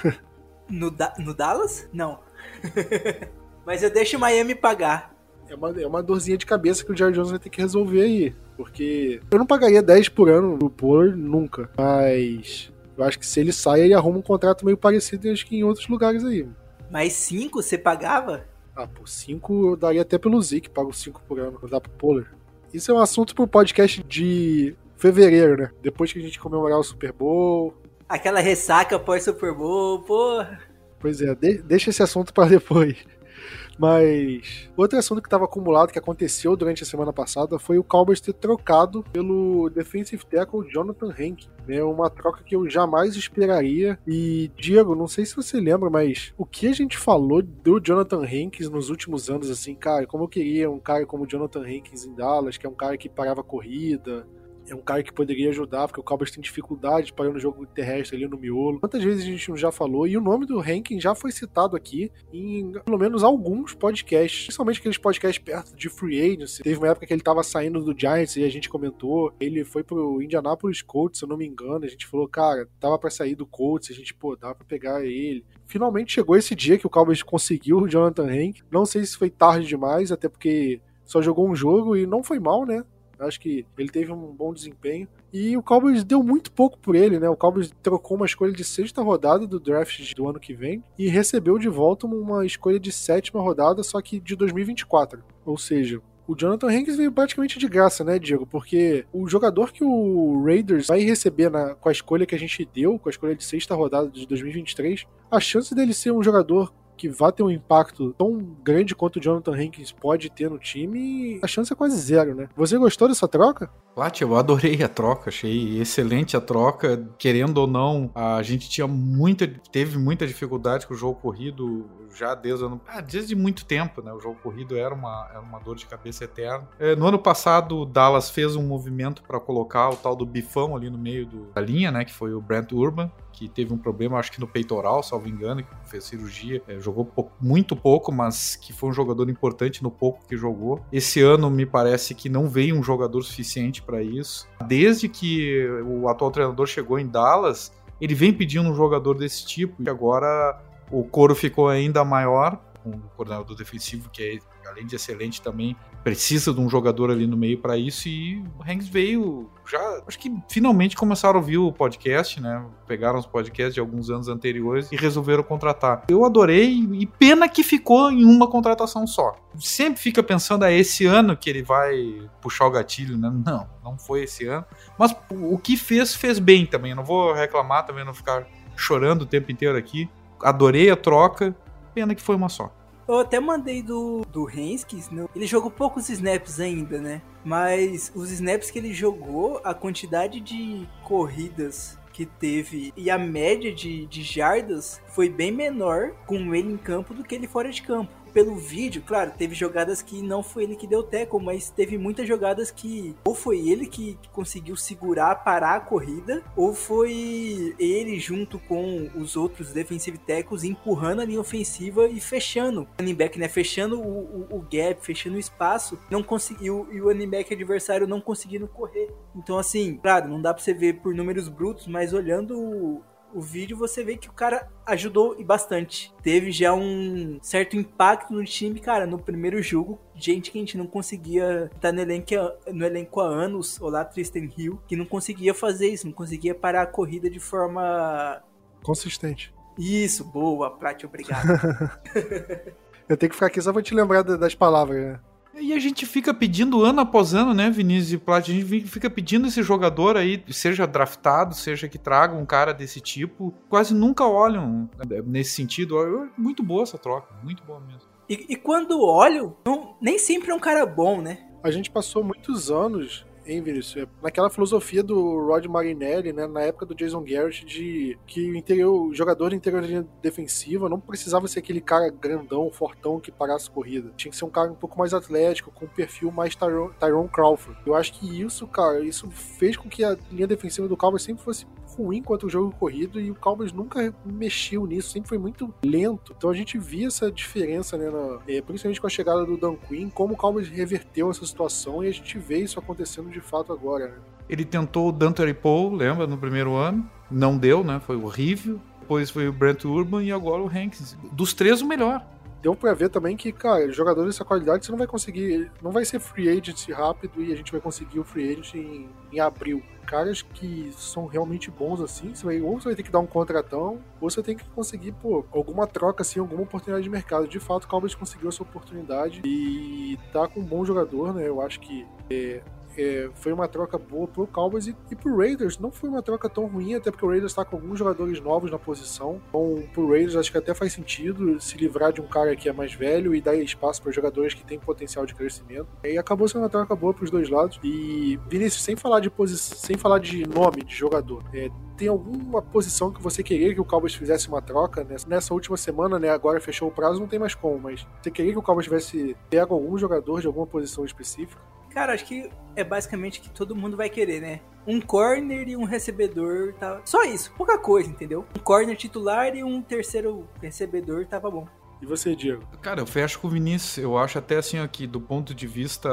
Speaker 3: no, da no Dallas? Não. Mas eu deixo o Miami pagar.
Speaker 2: É uma, é uma dorzinha de cabeça que o Jared Jones vai ter que resolver aí. Porque eu não pagaria 10 por ano pro Pollard nunca. Mas eu acho que se ele sai, ele arruma um contrato meio parecido acho que em outros lugares aí.
Speaker 3: Mas 5 você pagava?
Speaker 2: Ah, por 5 eu daria até pelo Zeke, pago 5 por ano, vou dar pro Pollard. Isso é um assunto pro podcast de fevereiro, né? Depois que a gente comemorar o Super Bowl.
Speaker 3: Aquela ressaca pós Super Bowl, porra.
Speaker 2: Pois é, de deixa esse assunto para depois. Mas outro assunto que estava acumulado que aconteceu durante a semana passada foi o Cowboys ter trocado pelo defensive tackle Jonathan Hank, né? Uma troca que eu jamais esperaria. E Diego, não sei se você lembra, mas o que a gente falou do Jonathan Hankins nos últimos anos, assim, cara, como eu queria um cara como Jonathan Hankins em Dallas, que é um cara que parava corrida, é um cara que poderia ajudar, porque o Cowboys tem dificuldade para no jogo terrestre ali no miolo. Quantas vezes a gente já falou, e o nome do ranking já foi citado aqui em pelo menos alguns podcasts, principalmente aqueles podcasts perto de Free Agency. Teve uma época que ele estava saindo do Giants e a gente comentou, ele foi pro Indianapolis Colts, se eu não me engano, a gente falou, cara, tava para sair do Colts, a gente, pô, dava pra pegar ele. Finalmente chegou esse dia que o Cowboys conseguiu o Jonathan Hank. Não sei se foi tarde demais, até porque só jogou um jogo e não foi mal, né? Acho que ele teve um bom desempenho. E o Cowboys deu muito pouco por ele, né? O Cowboys trocou uma escolha de sexta rodada do draft do ano que vem e recebeu de volta uma escolha de sétima rodada, só que de 2024. Ou seja, o Jonathan Hanks veio praticamente de graça, né, Diego? Porque o jogador que o Raiders vai receber na, com a escolha que a gente deu, com a escolha de sexta rodada de 2023, a chance dele ser um jogador que vá ter um impacto tão grande quanto o Jonathan Hankins pode ter no time, a chance é quase zero, né? Você gostou dessa troca?
Speaker 4: Plat, eu adorei a troca, achei excelente a troca. Querendo ou não, a gente tinha muita, teve muita dificuldade com o jogo corrido já desde, ano, ah, desde muito tempo, né? O jogo corrido era uma, era uma dor de cabeça eterna. É, no ano passado, o Dallas fez um movimento para colocar o tal do bifão ali no meio do, da linha, né? Que foi o Brent Urban que teve um problema, acho que no peitoral, salvo engano, que fez cirurgia, é, jogou muito pouco, mas que foi um jogador importante no pouco que jogou. Esse ano me parece que não veio um jogador suficiente para isso. Desde que o atual treinador chegou em Dallas, ele vem pedindo um jogador desse tipo e agora o coro ficou ainda maior com o coordenador defensivo que é além de excelente também precisa de um jogador ali no meio para isso e o Hanks veio já acho que finalmente começaram a ouvir o podcast, né? Pegaram os podcasts de alguns anos anteriores e resolveram contratar. Eu adorei e pena que ficou em uma contratação só. Sempre fica pensando é esse ano que ele vai puxar o gatilho, né? Não, não foi esse ano. Mas o que fez fez bem também. não vou reclamar também, não ficar chorando o tempo inteiro aqui. Adorei a troca. Pena que foi uma só.
Speaker 3: Eu até mandei do, do Henskis, né? ele jogou poucos snaps ainda, né? Mas os snaps que ele jogou, a quantidade de corridas que teve e a média de, de jardas foi bem menor com ele em campo do que ele fora de campo pelo vídeo, claro, teve jogadas que não foi ele que deu teco, mas teve muitas jogadas que ou foi ele que, conseguiu segurar, parar a corrida, ou foi ele junto com os outros defensive tackles empurrando a linha ofensiva e fechando o running back, né? Fechando o, o, o gap, fechando o espaço, não conseguiu e o running back adversário não conseguindo correr. Então, assim, claro, não dá pra você ver por números brutos, mas olhando o vídeo, você vê que o cara ajudou e bastante. Teve já um certo impacto no time, cara, no primeiro jogo. Gente que a gente não conseguia estar no elenco, no elenco há anos, olá Tristan Hill, que não conseguia fazer isso, não conseguia parar a corrida de forma
Speaker 2: consistente.
Speaker 3: Isso, boa, Prat, obrigado.
Speaker 2: Eu tenho que ficar aqui só pra te lembrar das palavras, né?
Speaker 4: E a gente fica pedindo ano após ano, né, Vinícius e Plat? A gente fica pedindo esse jogador aí, seja draftado, seja que traga um cara desse tipo. Quase nunca olham nesse sentido. Muito boa essa troca, muito boa mesmo.
Speaker 3: E, e quando olham, não, nem sempre é um cara bom, né?
Speaker 2: A gente passou muitos anos hein, Vinícius? É naquela filosofia do Rod Marinelli, né, na época do Jason Garrett, de que o, interior, o jogador de interior de defensiva não precisava ser aquele cara grandão, fortão que parasse corrida. Tinha que ser um cara um pouco mais atlético, com um perfil mais Tyrone Crawford. Eu acho que isso, cara, isso fez com que a linha defensiva do Cowboys sempre fosse ruim quanto o jogo corrido e o Cowboys nunca mexeu nisso, sempre foi muito lento. Então a gente via essa diferença, né, na, é, principalmente com a chegada do Dan Quinn, como o Cowboys reverteu essa situação e a gente vê isso acontecendo de fato agora. Né?
Speaker 4: Ele tentou o Dante Paul, lembra, no primeiro ano, não deu, né, foi horrível. Depois foi o Brent Urban e agora o Hankins. Dos três, o melhor
Speaker 2: deu pra ver também que, cara, jogadores dessa qualidade você não vai conseguir. Não vai ser free agent rápido e a gente vai conseguir o free agent em, em abril. Caras que são realmente bons assim, você vai, ou você vai ter que dar um contratão, ou você tem que conseguir, pô, alguma troca, assim, alguma oportunidade de mercado. De fato, o Cowboys conseguiu essa oportunidade e tá com um bom jogador, né? Eu acho que é, é, foi uma troca boa pro Cowboys e, e pro Raiders não foi uma troca tão ruim, até porque o Raiders tá com alguns jogadores novos na posição. Então, pro Raiders acho que até faz sentido se livrar de um cara que é mais velho e dar espaço para jogadores que têm potencial de crescimento. E acabou sendo uma troca boa pros dois lados. E Vinícius, sem falar de posição, sem falar de nome de jogador, é, tem alguma posição que você queria que o Cowboys fizesse uma troca nessa, nessa, última semana, né? Agora fechou o prazo, não tem mais como, mas você queria que o Cowboys tivesse pego algum jogador de alguma posição específica?
Speaker 3: Cara, acho que é basicamente que todo mundo vai querer, né? Um corner e um recebedor, tá? Só isso, pouca coisa, entendeu? Um corner titular e um terceiro recebedor tava bom.
Speaker 2: E você, Diego?
Speaker 4: Cara, eu fecho com o Vinícius. Eu acho até assim aqui, do ponto de vista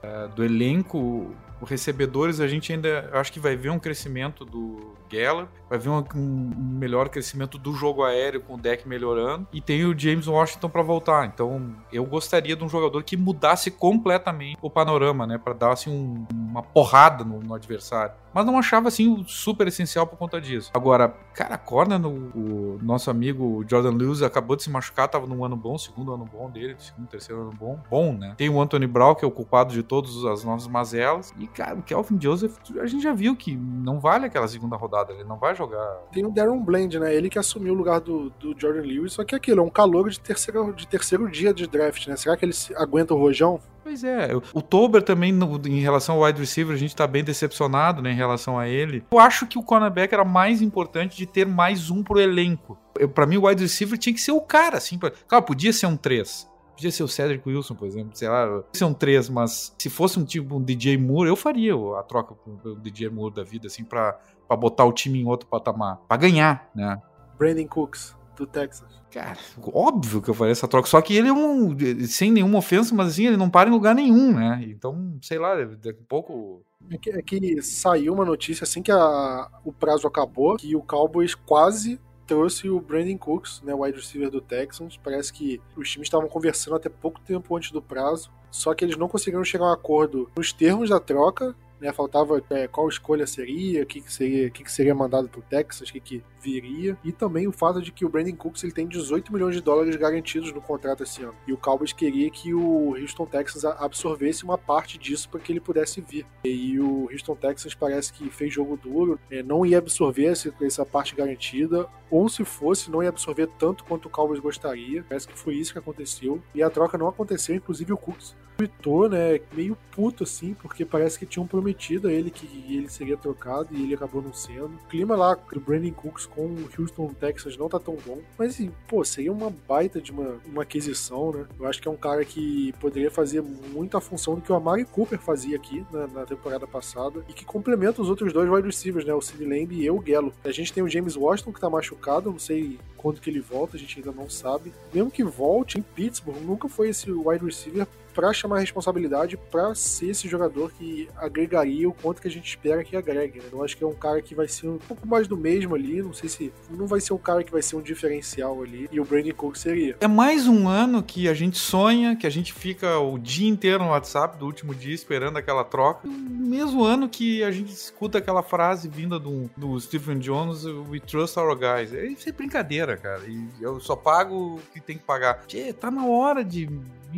Speaker 4: é, do elenco, recebedores, a gente ainda acho que vai ver um crescimento do Geller, vai ver um, um, melhor crescimento do jogo aéreo com o deck melhorando e tem o James Washington para voltar. Então, eu gostaria de um jogador que mudasse completamente o panorama, né, para dar assim um, uma porrada no, no, adversário. Mas não achava assim super essencial por conta disso. Agora, cara, a corner no o nosso amigo Jordan Lewis acabou de se machucar, tava num ano bom, segundo ano bom dele, segundo, terceiro ano bom, bom, né? Tem o Anthony Brown que é o culpado de todas as nossas mazelas e cara, o Kelvin Joseph, a gente já viu que não vale aquela segunda rodada, ele não vai jogar.
Speaker 2: Tem o Darren Bland, né? Ele que assumiu o lugar do, do Jordan Lewis, só que é aquilo, é um calor de terceiro, de terceiro dia de draft, né? Será que ele aguenta o rojão?
Speaker 4: Pois é, o Tober também, no, em relação ao wide receiver, a gente tá bem decepcionado né, em relação a ele. Eu acho que o cornerback era mais importante de ter mais um pro elenco. Para mim, o wide receiver tinha que ser o cara, assim. Pra... Claro, podia ser um 3. Podia ser o Cedric Wilson, por exemplo, sei lá, ser um 3, mas se fosse um tipo um DJ Moore, eu faria a troca com o DJ Moore da vida, assim, pra, pra botar o time em outro patamar. Pra ganhar, né?
Speaker 2: Brandon Cooks, do Texas.
Speaker 4: Cara, óbvio que eu faria essa troca. Só que ele é um. Sem nenhuma ofensa, mas assim, ele não para em lugar nenhum, né? Então, sei lá, daqui a pouco.
Speaker 2: É que, é que saiu uma notícia assim que a, o prazo acabou, que o Cowboys quase trouxe o Brandon Cooks, né, wide receiver do Texans. Parece que os times estavam conversando até pouco tempo antes do prazo, só que eles não conseguiram chegar a um acordo nos termos da troca né? Faltava é, qual escolha seria, o que, que seria, que, que seria mandado pro Texas, o que, que viria. E também o fato de que o Brandon Cooks ele tem 18 milhões de dólares garantidos no contrato esse ano. E o Cowboys queria que o Houston Texans absorvesse uma parte disso para que ele pudesse vir. E o Houston Texans parece que fez jogo duro, é, não ia absorver essa parte garantida, ou se fosse, não ia absorver tanto quanto o Cowboys gostaria. Parece que foi isso que aconteceu. E a troca não aconteceu, inclusive o Cooks tweetou, né, meio puto assim, porque parece que tinham prometido a ele que ele seria trocado e ele acabou não sendo. O clima lá do Brandon Cooks com o Houston Texas não tá tão bom, mas assim, pô, seria uma baita de uma, uma aquisição, né? Eu acho que é um cara que poderia fazer muita função do que o Amari Cooper fazia aqui na, na temporada passada e que complementa os outros dois wide receivers, né, o Sidney Lamb e o Gallo. A gente tem o James Washington que tá machucado, não sei quando que ele volta, a gente ainda não sabe. Mesmo que volte em Pittsburgh, nunca foi esse wide receiver para chamar a responsabilidade para ser esse jogador que agregaria o quanto que a gente espera que agregue. Né? Eu acho que é um cara que vai ser um pouco mais do mesmo ali, não sei se não vai ser um cara que vai ser um diferencial ali e o Brandon Cook seria.
Speaker 4: É mais um ano que a gente sonha, que a gente fica o dia inteiro no WhatsApp do último dia esperando aquela troca. Mesmo ano que a gente escuta aquela frase vinda do, do Stephen Jones, we trust our guys. Isso é brincadeira, cara. E eu só pago o que tem que pagar. Tchê, tá na hora de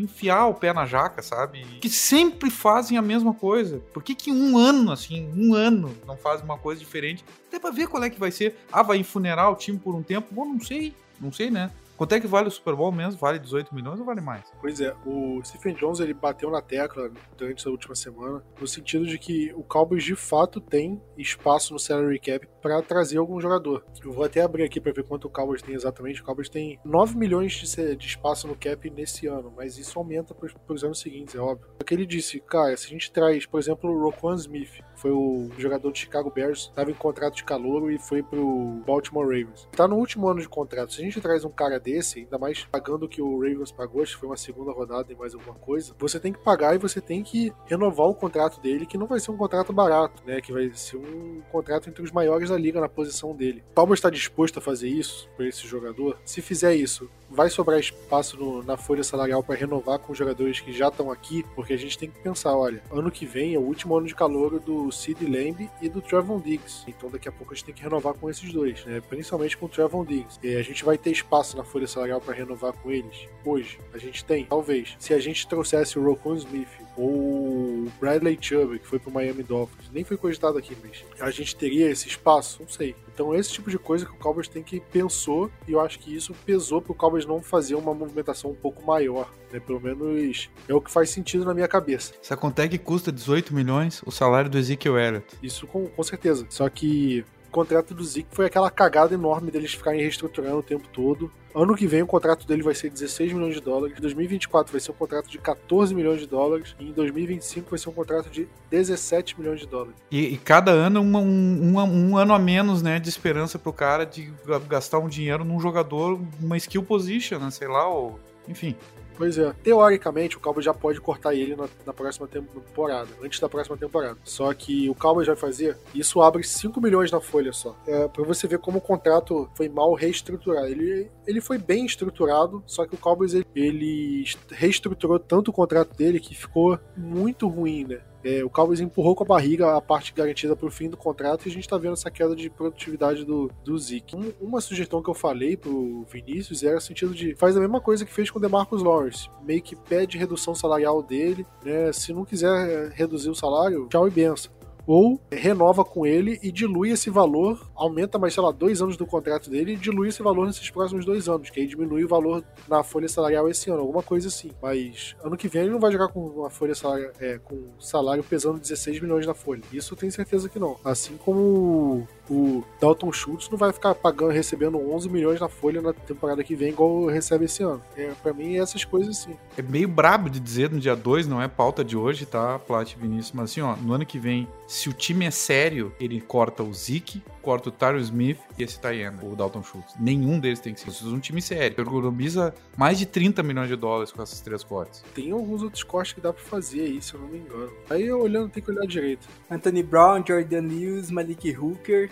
Speaker 4: enfiar o pé na jaca, sabe? Que sempre fazem a mesma coisa. Por que, que um ano, assim, um ano, não fazem uma coisa diferente? Até pra ver qual é que vai ser. Ah, vai enfunerar o time por um tempo? Bom, não sei. Não sei, né? Quanto é que vale o Super Bowl mesmo? Vale 18 milhões ou vale mais?
Speaker 2: Pois é, o Stephen Jones ele bateu na tecla durante essa última semana, no sentido de que o Cowboys de fato tem espaço no salary cap para trazer algum jogador. Eu vou até abrir aqui para ver quanto o Cowboys tem exatamente. O Cowboys tem 9 milhões de, de espaço no cap nesse ano, mas isso aumenta para os anos seguintes, é óbvio. Porque ele disse, cara, se a gente traz, por exemplo, o Roquan Smith, foi o jogador do Chicago Bears, estava em contrato de calor e foi pro Baltimore Ravens. Tá no último ano de contrato. Se a gente traz um cara desse, ainda mais pagando o que o Ravens pagou, acho que foi uma segunda rodada e mais alguma coisa, você tem que pagar e você tem que renovar o contrato dele, que não vai ser um contrato barato, né? Que vai ser um contrato entre os maiores da liga na posição dele. Palmer está disposto a fazer isso para esse jogador? Se fizer isso, vai sobrar espaço no, na folha salarial para renovar com os jogadores que já estão aqui, porque a gente tem que pensar, olha, ano que vem é o último ano de calor do Sid Lamb e do Trevon Diggs, então daqui a pouco a gente tem que renovar com esses dois, né? principalmente com o Trevon Diggs. E a gente vai ter espaço na folha salarial para renovar com eles? Hoje, a gente tem, talvez. Se a gente trouxesse o Rocon Smith ou o Bradley Chubb, que foi pro Miami Dolphins, nem foi cogitado aqui, mas a gente teria esse espaço? Não sei. Então, esse tipo de coisa que o Cowboys tem que pensou, e eu acho que isso pesou pro Cowboys não fazer uma movimentação um pouco maior. Né? Pelo menos é o que faz sentido na minha cabeça.
Speaker 4: Essa que custa 18 milhões o salário do Ezekiel Elliott.
Speaker 2: Isso com, com certeza. Só que contrato do Zeke foi aquela cagada enorme deles ficarem reestruturando o tempo todo. Ano que vem o contrato dele vai ser 16 milhões de dólares, em 2024 vai ser um contrato de 14 milhões de dólares e em 2025 vai ser um contrato de 17 milhões de dólares.
Speaker 4: E, e cada ano um, um, um, ano a menos, né, de esperança pro cara de gastar um dinheiro num jogador, uma skill position, né, sei lá, ou enfim.
Speaker 2: Pois é, teoricamente o Cowboys já pode cortar ele na, na, próxima temporada, antes da próxima temporada. Só que o Cowboys vai fazer, isso abre 5 milhões na folha só. É, pra você ver como o contrato foi mal reestruturado. Ele, ele foi bem estruturado, só que o Cowboys ele, ele reestruturou tanto o contrato dele que ficou muito ruim, né? É, o Cowboys empurrou com a barriga a parte garantida para o fim do contrato e a gente está vendo essa queda de produtividade do, do Zeke. Um, uma sugestão que eu falei pro Vinícius era o sentido de faz a mesma coisa que fez com o DeMarcus Lawrence, meio que pede redução salarial dele, né? Se não quiser reduzir o salário, tchau e benção ou renova com ele e dilui esse valor, aumenta mais, sei lá, dois anos do contrato dele e dilui esse valor nesses próximos dois anos, que aí diminui o valor na folha salarial esse ano, alguma coisa assim. Mas ano que vem ele não vai jogar com uma folha salarial, é, com salário pesando 16 milhões na folha. Isso eu tenho certeza que não. Assim como o Dalton Schultz não vai ficar pagando, recebendo 11 milhões na folha na temporada que vem, igual recebe esse ano. É, pra mim, essas coisas sim.
Speaker 4: É meio brabo de dizer no dia 2, não é pauta de hoje, tá, Plat Vinícius? Mas assim, ó, no ano que vem, se o time é sério, ele corta o Zeke, corta o Tyron Smith e esse Tayana, o Dalton Schultz. Nenhum deles tem que ser. Isso é um time sério. Economiza mais de 30 milhões de dólares com essas três cortes.
Speaker 2: Tem alguns outros cortes que dá pra fazer aí, se eu não me engano. Aí eu olhando, tem que olhar direito.
Speaker 3: Anthony Brown, Jordan Lewis, Malik Hooker,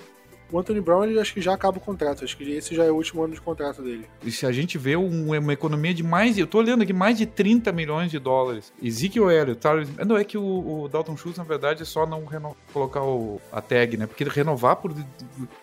Speaker 2: o Anthony Brown, ele acho que já acaba o contrato. Acho que esse já é o último ano de contrato dele.
Speaker 4: E se a gente vê um, uma economia de mais. Eu tô olhando aqui, mais de 30 milhões de dólares. Ezekiel Elliott, Tyler, Não, é que o, o, Dalton Schultz, na verdade, é só não reno, colocar o, a tag, né? Porque renovar por.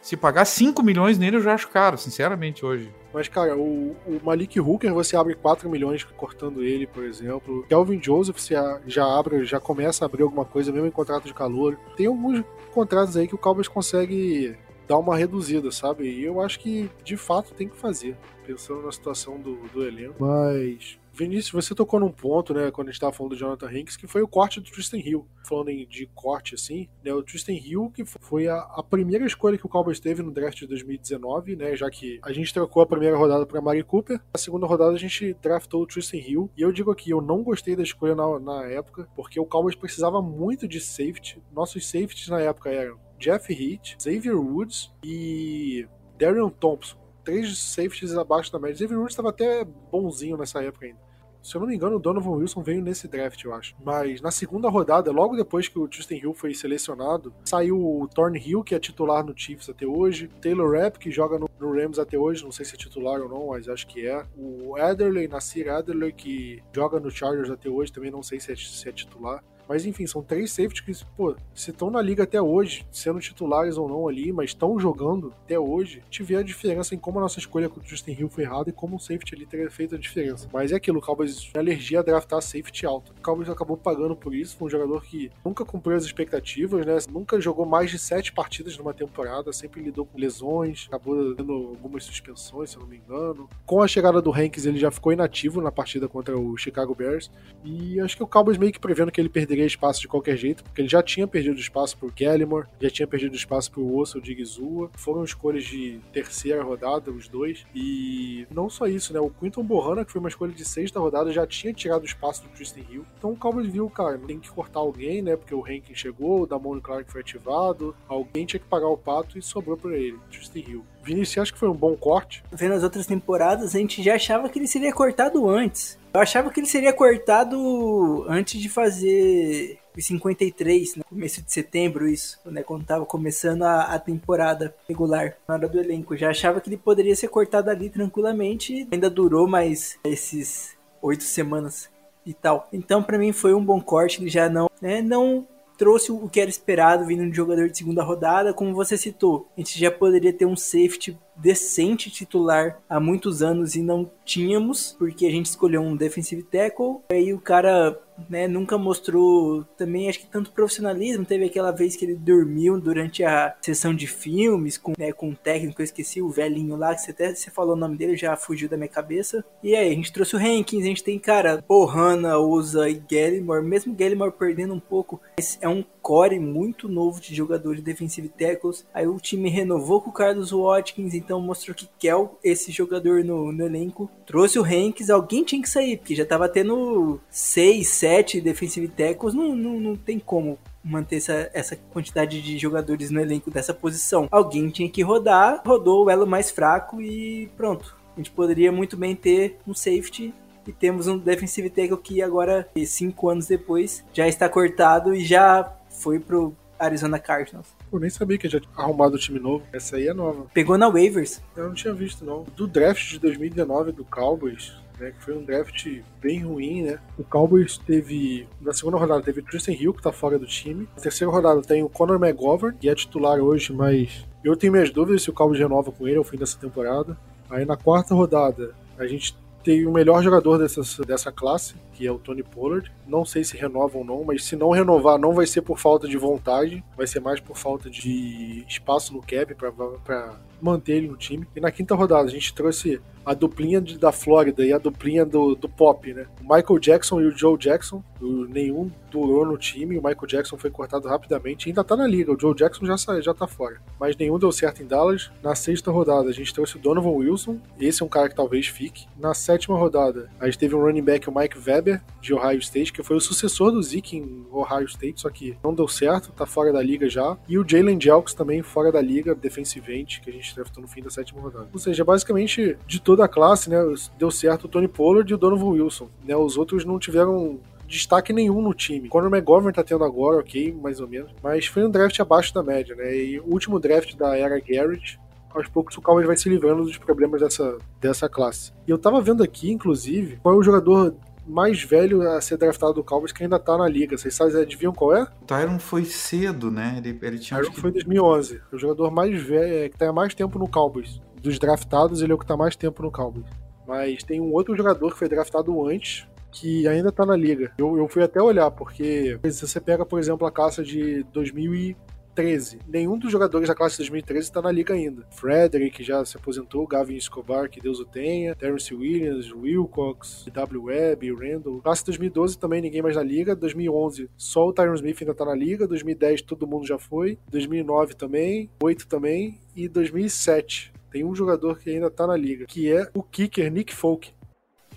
Speaker 4: Se pagar 5 milhões nele, eu já acho caro, sinceramente, hoje.
Speaker 2: Mas, cara, o, o Malik Hooker, você abre 4 milhões cortando ele, por exemplo. Kelvin Joseph, você já abre, já começa a abrir alguma coisa, mesmo em contrato de calor. Tem alguns contratos aí que o Cowboys consegue dar uma reduzida, sabe? E eu acho que de fato tem que fazer, pensando na situação do, do elenco. Mas Vinícius, você tocou num ponto, né, quando a gente estava falando do Jonathan Hanks, que foi o corte do Tristan Hill. Falando em, de corte, assim, né, o Tristan Hill, que foi a, a, primeira escolha que o Cowboys teve no draft de 2019, né, já que a gente trocou a primeira rodada para Mari Cooper, a segunda rodada a gente draftou o Tristan Hill, e eu digo aqui, eu não gostei da escolha na, na época, porque o Cowboys precisava muito de safety. Nossos safeties na época eram Jeff Heath, Xavier Woods e Darion Thompson. Três safeties abaixo da média. Xavier Woods estava até bonzinho nessa época ainda. Se eu não me engano, o Donovan Wilson veio nesse draft, eu acho. Mas na segunda rodada, logo depois que o Justin Hill foi selecionado, saiu o Thornhill, que é titular no Chiefs até hoje, Taylor Rapp, que joga no, no Rams até hoje, não sei se é titular ou não, mas acho que é. O Adderley, Nasir Adderley, que joga no Chargers até hoje, também não sei se é, se é titular. Mas enfim, são três safeties que, pô, se estão na liga até hoje, sendo titulares ou não ali, mas estão jogando até hoje, te a diferença em como a nossa escolha com o Justin Hill foi errada e como o safety ali teria feito a diferença. Mas é aquilo, o Cowboys tinha alergia a draftar safety alta. O Cowboys acabou pagando por isso, foi um jogador que nunca cumpriu as expectativas, né? Nunca jogou mais de sete partidas numa temporada, sempre lidou com lesões, acabou tendo algumas suspensões, se eu não me engano. Com a chegada do Hanks, ele já ficou inativo na partida contra o Chicago Bears. E acho que o Cowboys meio que prevendo que ele perderia espaço de qualquer jeito, porque ele já tinha perdido espaço pro Gallimore, já tinha perdido espaço pro Osso de Gizua. Foram escolhas de terceira rodada, os dois. E não só isso, né? O Quinton Bohanna, que foi uma escolha de sexta rodada, já tinha tirado espaço do Tristan Hill. Então o Cowboys viu, cara, tem que cortar alguém, né? Porque o ranking chegou, o Damon Clark foi ativado, alguém tinha que pagar o pato e sobrou para ele, Tristan Hill. Vinícius, acha que foi um bom corte?
Speaker 3: Vendo as outras temporadas, a gente já achava que ele seria cortado antes. Eu achava que ele seria cortado antes de fazer os 53, no começo de setembro, isso, né? Quando tava começando a, a, temporada regular, na hora do elenco. Já achava que ele poderia ser cortado ali tranquilamente. Ainda durou mais esses oito semanas e tal. Então, para mim, foi um bom corte. Ele já não, né? Não trouxe o que era esperado vindo de jogador de segunda rodada, como você citou. A gente já poderia ter um safety decente titular há muitos anos e não tínhamos, porque a gente escolheu um defensive tackle. Aí o cara né, nunca mostrou também, acho que tanto profissionalismo. Teve aquela vez que ele dormiu durante a sessão de filmes com, né, com um técnico, eu esqueci o velhinho lá, que você até você falou o nome dele, já fugiu da minha cabeça. E aí, a gente trouxe o Hankins, a gente tem, cara, Bohana, Usa e Gallimore, mesmo Gallimore perdendo um pouco, é um core muito novo de jogadores defensive tackles. Aí o time renovou com o Carlos Watkins, então mostrou que quer esse jogador no, no elenco. Trouxe o Hanks, alguém tinha que sair, porque já tava tendo 6, 7 defensive tackles, não, não, não tem como manter essa, essa quantidade de jogadores no elenco dessa posição. Alguém tinha que rodar, rodou o elo mais fraco e pronto. A gente poderia muito bem ter um safety e temos um defensive tackle que agora, cinco anos depois, já está cortado e já foi pro Arizona Cardinals.
Speaker 2: Eu nem sabia que já tinha arrumado o time novo. Essa aí é nova.
Speaker 3: Pegou na waivers.
Speaker 2: Eu não tinha visto, não. Do draft de 2019 do Cowboys, né, que foi um draft bem ruim, né? O Cowboys teve, na segunda rodada, teve Tristan Hill, que tá fora do time. Na terceira rodada tem o Conor McGovern, que é titular hoje, mas eu tenho minhas dúvidas se o Cowboys renova com ele ao fim dessa temporada. Aí na quarta rodada, a gente tem o melhor jogador dessa, dessa classe, que é o Tony Pollard. Não sei se renova ou não, mas se não renovar, não vai ser por falta de vontade, vai ser mais por falta de espaço no cap para manter ele no time. E na quinta rodada, a gente trouxe a duplinha de, da Flórida e a duplinha do, do pop, né? O Michael Jackson e o Joe Jackson, o, nenhum durou no time, o Michael Jackson foi cortado rapidamente, ainda tá na liga, o Joe Jackson já, já tá fora. Mas nenhum deu certo em Dallas. Na sexta rodada, a gente trouxe o Donovan Wilson, esse é um cara que talvez fique. Na sétima rodada, a gente teve um running back, o Mike Weber, de Ohio State, que foi o sucessor do Zeke em Ohio State, só que não deu certo, tá fora da liga já. E o Jalen Jelks também fora da liga, defensive end, que a gente draftou no fim da sétima rodada. Ou seja, basicamente, de toda a classe, né, deu certo o Tony Pollard e o Donovan Wilson. Né, os outros não tiveram destaque nenhum no time. Conor McGovern tá tendo agora, ok, mais ou menos. Mas foi um draft abaixo da média, né? E o último draft da era Garrett, aos poucos o Cowboys vai se livrando dos problemas dessa, dessa classe. E eu tava vendo aqui, inclusive, qual é o jogador mais velho a ser draftado do Cowboys que ainda tá na liga. Vocês sabem, adivinham qual é?
Speaker 4: O Tyron foi cedo, né? Ele, ele tinha.
Speaker 2: Tyron que... foi em 2011. O jogador mais velho, é, que tá há mais tempo no Cowboys. Dos draftados, ele é o que tá mais tempo no Cowboys. Mas tem um outro jogador que foi draftado antes, que ainda tá na liga. Eu, eu fui até olhar, porque se você pega, por exemplo, a caça de 2000 2013. Nenhum dos jogadores da classe de 2013 está na liga ainda. Frederick já se aposentou, Gavin Escobar, que Deus o tenha, Terence Williams, Wilcox, W. Webb, Randall. Classe de 2012 também ninguém mais na liga. 2011 só o Tyron Smith ainda está na liga. 2010 todo mundo já foi. 2009 também. 8 também. E 2007 tem um jogador que ainda está na liga, que é o kicker Nick Folk.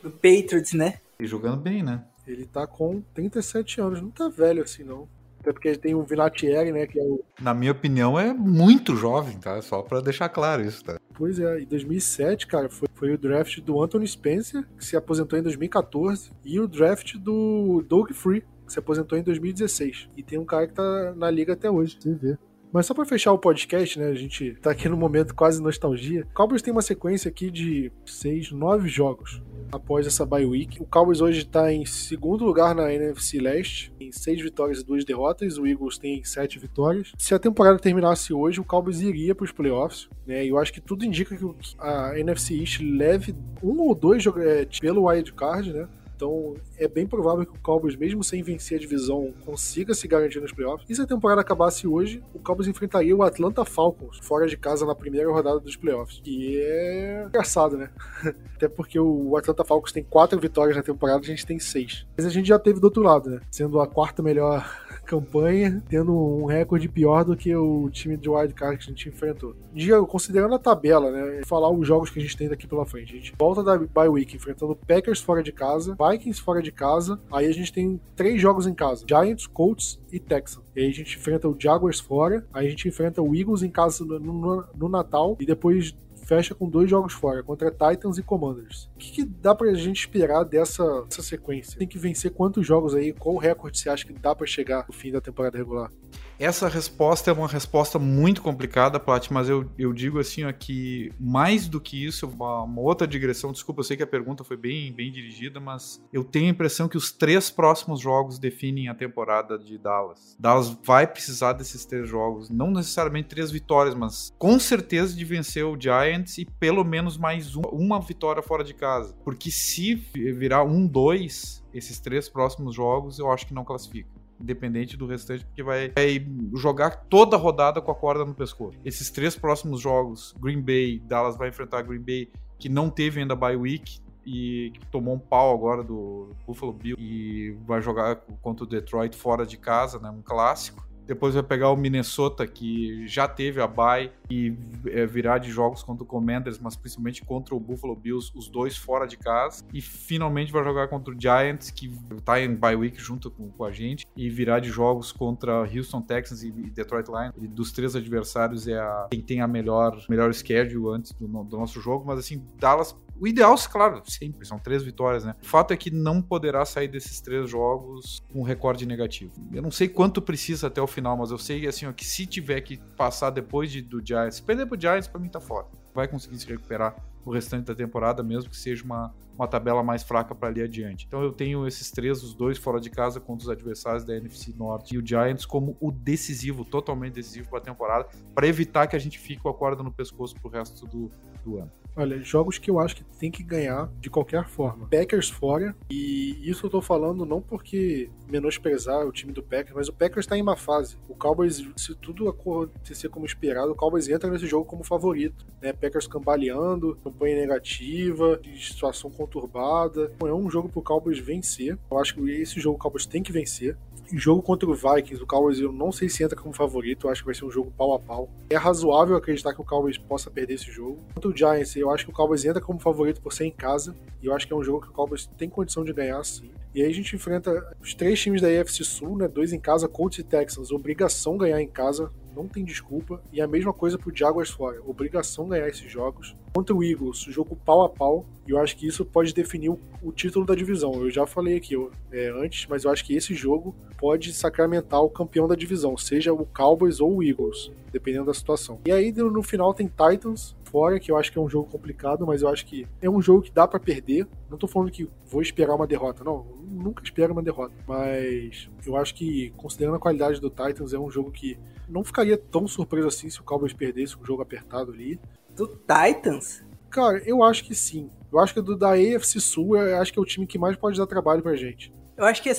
Speaker 3: Do Patriots, né?
Speaker 4: E jogando bem, né?
Speaker 2: Ele tá com 37 anos, não tá velho assim não. Até porque tem o Vinatieri, né, que é o...
Speaker 4: Na minha opinião, é muito jovem, tá? Só pra deixar claro isso, tá?
Speaker 2: Pois é, em 2007, cara, foi, foi o draft do Anthony Spencer, que se aposentou em 2014, e o draft do Doug Free, que se aposentou em 2016. E tem um cara que tá na liga até hoje, você vê. Mas só para fechar o podcast, né? A gente tá aqui no momento quase nostalgia. O Cowboys tem uma sequência aqui de seis, nove jogos após essa bye week. O Cowboys hoje está em segundo lugar na NFC Leste, em seis vitórias e duas derrotas. O Eagles tem sete vitórias. Se a temporada terminasse hoje, o Cowboys iria para os playoffs. Né? E eu acho que tudo indica que a NFC East leve um ou dois é, pelo wild card, né? Então é bem provável que o Cowboys, mesmo sem vencer a divisão, consiga se garantir nos playoffs. E se a temporada acabasse hoje, o Cowboys enfrentaria o Atlanta Falcons fora de casa na primeira rodada dos playoffs. Que é engraçado, né? Até porque o Atlanta Falcons tem quatro vitórias na temporada, a gente tem seis. Mas a gente já teve do outro lado, né? Sendo a quarta melhor campanha, tendo um recorde pior do que o time de wildcard que a gente enfrentou. Diego, considerando a tabela, né, falar os jogos que a gente tem daqui pela frente. A gente volta da bye week enfrentando Packers fora de casa, Vikings fora de casa, aí a gente tem três jogos em casa: Giants, Colts e Texans. E aí a gente enfrenta o Jaguars fora, aí a gente enfrenta o Eagles em casa no, no, no Natal e depois fecha com dois jogos fora, contra Titans e Commanders. O que, que dá pra gente esperar dessa, dessa sequência? Tem que vencer quantos jogos aí? Qual recorde você acha que dá para chegar no fim da temporada regular?
Speaker 4: Essa resposta é uma resposta muito complicada, Plat, mas eu, eu digo assim ó, que mais do que isso, uma, uma, outra digressão, desculpa, eu sei que a pergunta foi bem, bem dirigida, mas eu tenho a impressão que os três próximos jogos definem a temporada de Dallas. Dallas vai precisar desses três jogos, não necessariamente três vitórias, mas com certeza de vencer o Giants e pelo menos mais uma, uma vitória fora de casa. Porque se virar um, dois, esses três próximos jogos, eu acho que não classifica independente do restante, porque vai, vai, jogar toda a rodada com a corda no pescoço. Esses três próximos jogos, Green Bay, Dallas vai enfrentar Green Bay, que não teve ainda bye week e que tomou um pau agora do Buffalo Bill e vai jogar contra o Detroit fora de casa, né, um clássico. Depois vai pegar o Minnesota, que já teve a bye, e é, virar de jogos contra o Commanders, mas principalmente contra o Buffalo Bills, os dois fora de casa. E finalmente vai jogar contra o Giants, que tá em bye week junto com, com a gente, e virar de jogos contra Houston Texans e Detroit Lions. E dos três adversários é a, quem tem a melhor, melhor schedule antes do, do nosso jogo, mas assim, Dallas o ideal, claro, sempre, são três vitórias, né? O fato é que não poderá sair desses três jogos com um recorde negativo. Eu não sei quanto precisa até o final, mas eu sei assim, ó, que se tiver que passar depois de, do Giants, se perder pro Giants, pra mim tá fora. Vai conseguir se recuperar o restante da temporada, mesmo que seja uma, uma tabela mais fraca para ali adiante. Então eu tenho esses três, os dois fora de casa contra os adversários da NFC Norte e o Giants como o decisivo, totalmente decisivo para a temporada, para evitar que a gente fique com a corda no pescoço pro resto do, do ano.
Speaker 2: Olha, jogos que eu acho que tem que ganhar de qualquer forma. Packers fora, e isso eu tô falando não porque menosprezar o time do Packers, mas o Packers tá em uma fase. O Cowboys, se tudo acontecer como esperado, o Cowboys entra nesse jogo como favorito. Né? Packers cambaleando, campanha negativa, situação conturbada. É um jogo pro Cowboys vencer. Eu acho que esse jogo o Cowboys tem que vencer. Jogo contra o Vikings, o Cowboys eu não sei se entra como favorito, eu acho que vai ser um jogo pau a pau. É razoável acreditar que o Cowboys possa perder esse jogo. Contra o Giants, eu acho que o Cowboys entra como favorito por ser em casa, e eu acho que é um jogo que o Cowboys tem condição de ganhar sim. E aí a gente enfrenta os três times da AFC Sul, né? Dois em casa, Colts e Texans. Obrigação ganhar em casa, não tem desculpa. E a mesma coisa pro Jaguars fora. Obrigação ganhar esses jogos. Contra o Eagles, jogo pau a pau. E eu acho que isso pode definir o, o título da divisão. Eu já falei aqui é, antes, mas eu acho que esse jogo pode sacramentar o campeão da divisão, seja o Cowboys ou o Eagles, dependendo da situação. E aí no final tem Titans fora, que eu acho que é um jogo complicado, mas eu acho que é um jogo que dá para perder. Não tô falando que vou esperar uma derrota, não. Nunca espero uma derrota. Mas eu acho que, considerando a qualidade do Titans, é um jogo que não ficaria tão surpreso assim se o Cowboys perdesse um jogo apertado ali.
Speaker 3: Do Titans?
Speaker 2: Cara, eu acho que sim. Eu acho que do da AFC Sul, eu acho que é o time que mais pode dar trabalho pra gente.
Speaker 3: Eu acho que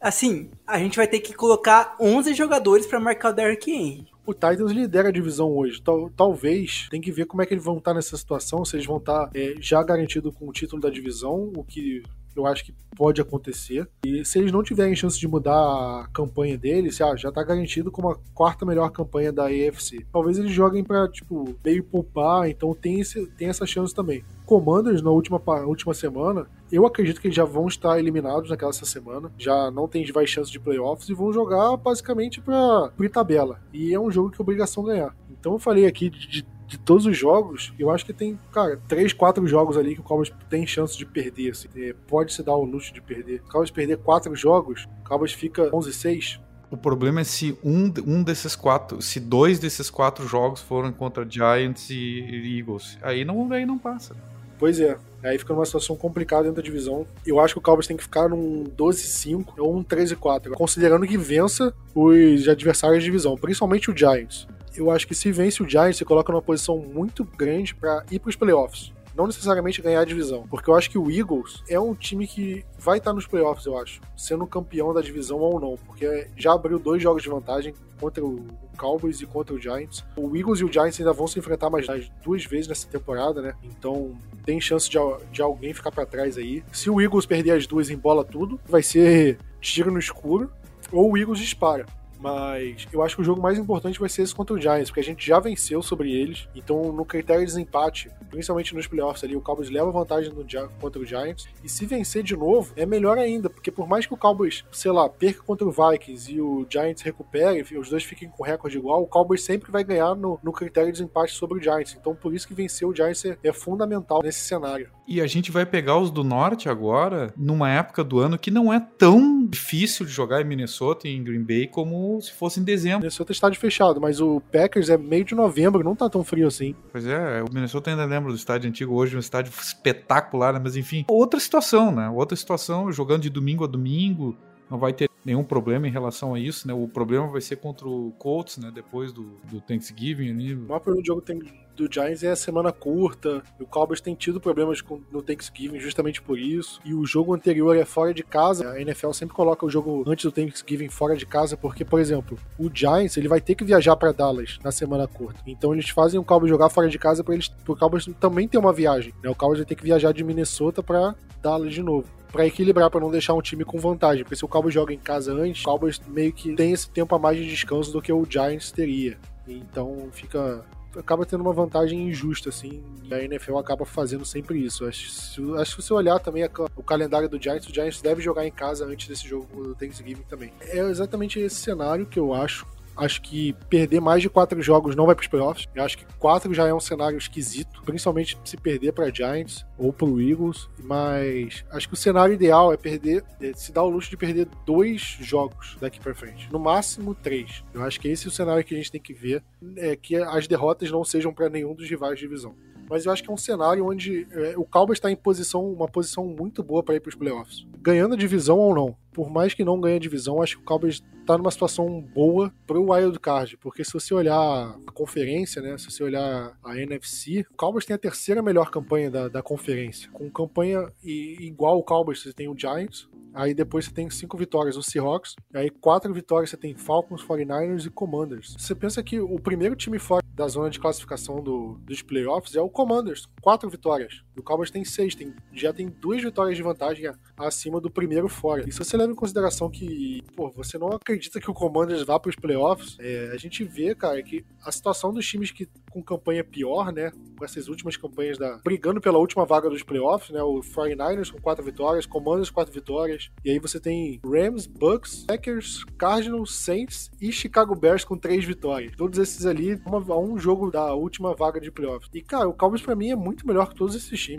Speaker 3: assim, a gente vai ter que colocar 11 jogadores para marcar o Derrick Henry.
Speaker 2: O Titans lidera a divisão hoje. Tal, talvez tem que ver como é que eles vão estar nessa situação, se eles vão estar é, já garantido com o título da divisão, o que eu acho que pode acontecer. E se eles não tiverem chance de mudar a campanha deles, ah, já tá garantido como a quarta melhor campanha da AFC. Talvez eles joguem para tipo, meio poupar, então tem, esse, tem essa chance também. Commanders na última, última semana, eu acredito que eles já vão estar eliminados naquela semana, já não tem mais chance de playoffs e vão jogar basicamente para tabela. E é um jogo que é obrigação ganhar. Então eu falei aqui de, de, de, todos os jogos, eu acho que tem, cara, três, quatro jogos ali que o Cowboys tem chance de perder. Assim. É, pode se dar o luxo de perder. O Cowboys perder quatro jogos, o Cowboys fica 11-6
Speaker 4: o problema é se um, um desses quatro, se dois desses quatro jogos foram contra Giants e Eagles, aí não, aí não passa.
Speaker 2: Pois é. Aí fica numa situação complicada dentro da divisão. Eu acho que o Cowboys tem que ficar num 12-5 ou um 13-4, considerando que vença os adversários de divisão, principalmente o Giants. Eu acho que se vence o Giants, você coloca numa posição muito grande para ir para os playoffs não necessariamente ganhar a divisão. Porque eu acho que o Eagles é um time que vai estar nos playoffs, eu acho, sendo campeão da divisão ou não, porque já abriu dois jogos de vantagem contra o Cowboys e contra o Giants. O Eagles e o Giants ainda vão se enfrentar mais duas vezes nessa temporada, né? Então tem chance de, de alguém ficar para trás aí. Se o Eagles perder as duas, embola tudo, vai ser tiro no escuro, ou o Eagles dispara. Mas eu acho que o jogo mais importante vai ser esse contra o Giants, porque a gente já venceu sobre eles. Então, no critério de desempate, principalmente nos playoffs ali, o Cowboys leva vantagem no, contra o Giants. E se vencer de novo, é melhor ainda, porque por mais que o Cowboys, sei lá, perca contra o Vikings e o Giants recupere, os dois fiquem com recorde igual, o Cowboys sempre vai ganhar no, no critério de desempate sobre o Giants. Então, por isso que vencer o Giants é, é fundamental nesse cenário.
Speaker 4: E a gente vai pegar os do norte agora, numa época do ano que não é tão difícil de jogar em Minnesota e em Green Bay como se fosse em dezembro.
Speaker 2: Minnesota está de fechado, mas o Packers é meio de novembro, não tá tão frio assim.
Speaker 4: Pois é, o Minnesota ainda lembra do estádio antigo, hoje um estádio espetacular, né? mas enfim, outra situação, né? Outra situação, jogando de domingo a domingo, não vai ter nenhum problema em relação a isso, né? O problema vai ser contra o Colts, né? Depois do, do Thanksgiving ali.
Speaker 2: O maior problema do jogo tem do Giants é a semana curta. O Cowboys tem tido problemas com, no Thanksgiving justamente por isso. E o jogo anterior é fora de casa. A NFL sempre coloca o jogo antes do Thanksgiving fora de casa, porque, por exemplo, o Giants ele vai ter que viajar para Dallas na semana curta. Então eles fazem o Cowboys jogar fora de casa para eles, o Cowboys também ter uma viagem. Né? O Cowboys vai ter que viajar de Minnesota para Dallas de novo para equilibrar, para não deixar um time com vantagem. Porque se o Cowboys joga em casa antes, o Cowboys meio que tem esse tempo a mais de descanso do que o Giants teria. Então fica acaba tendo uma vantagem injusta, assim, e a NFL acaba fazendo sempre isso. Acho, acho que se você olhar também a, o calendário do Giants, o Giants deve jogar em casa antes desse jogo do Thanksgiving também. É exatamente esse cenário que eu acho Acho que perder mais de quatro jogos não vai para os playoffs. Eu acho que quatro já é um cenário esquisito, principalmente se perder para Giants ou para o Eagles. Mas acho que o cenário ideal é perder, é se dar o luxo de perder dois jogos daqui para frente, no máximo três. Eu acho que esse é o cenário que a gente tem que ver, é que as derrotas não sejam para nenhum dos rivais de divisão mas eu acho que é um cenário onde é, o Cowboys está em posição, uma posição muito boa para ir para os playoffs. Ganhando a divisão ou não. Por mais que não ganhe a divisão, acho que o Cowboys está numa situação boa para o wild card, porque se você olhar a conferência, né, se você olhar a NFC, o Cowboys tem a terceira melhor campanha da, da conferência, com campanha igual o Cowboys, você tem o Giants, Aí depois você tem cinco vitórias o Seahawks. Aí quatro vitórias você tem Falcons, 49ers e Commanders. Você pensa que o primeiro time fora da zona de classificação do, dos playoffs é o Commanders, quatro vitórias. O Cowboys tem seis, tem, já tem duas vitórias de vantagem acima do primeiro fora. E se você leva em consideração que, pô, você não acredita que o Commanders vá para os playoffs, é, a gente vê, cara, que a situação dos times que com campanha pior, né, com essas últimas campanhas da brigando pela última vaga dos playoffs, né, o 49ers com quatro vitórias, Commanders quatro vitórias, e aí você tem Rams, Bucks, Packers, Cardinals, Saints e Chicago Bears com três vitórias. Todos esses ali, uma, um jogo da última vaga de playoffs. E cara, o Cowboys para mim é muito melhor que todos esses times.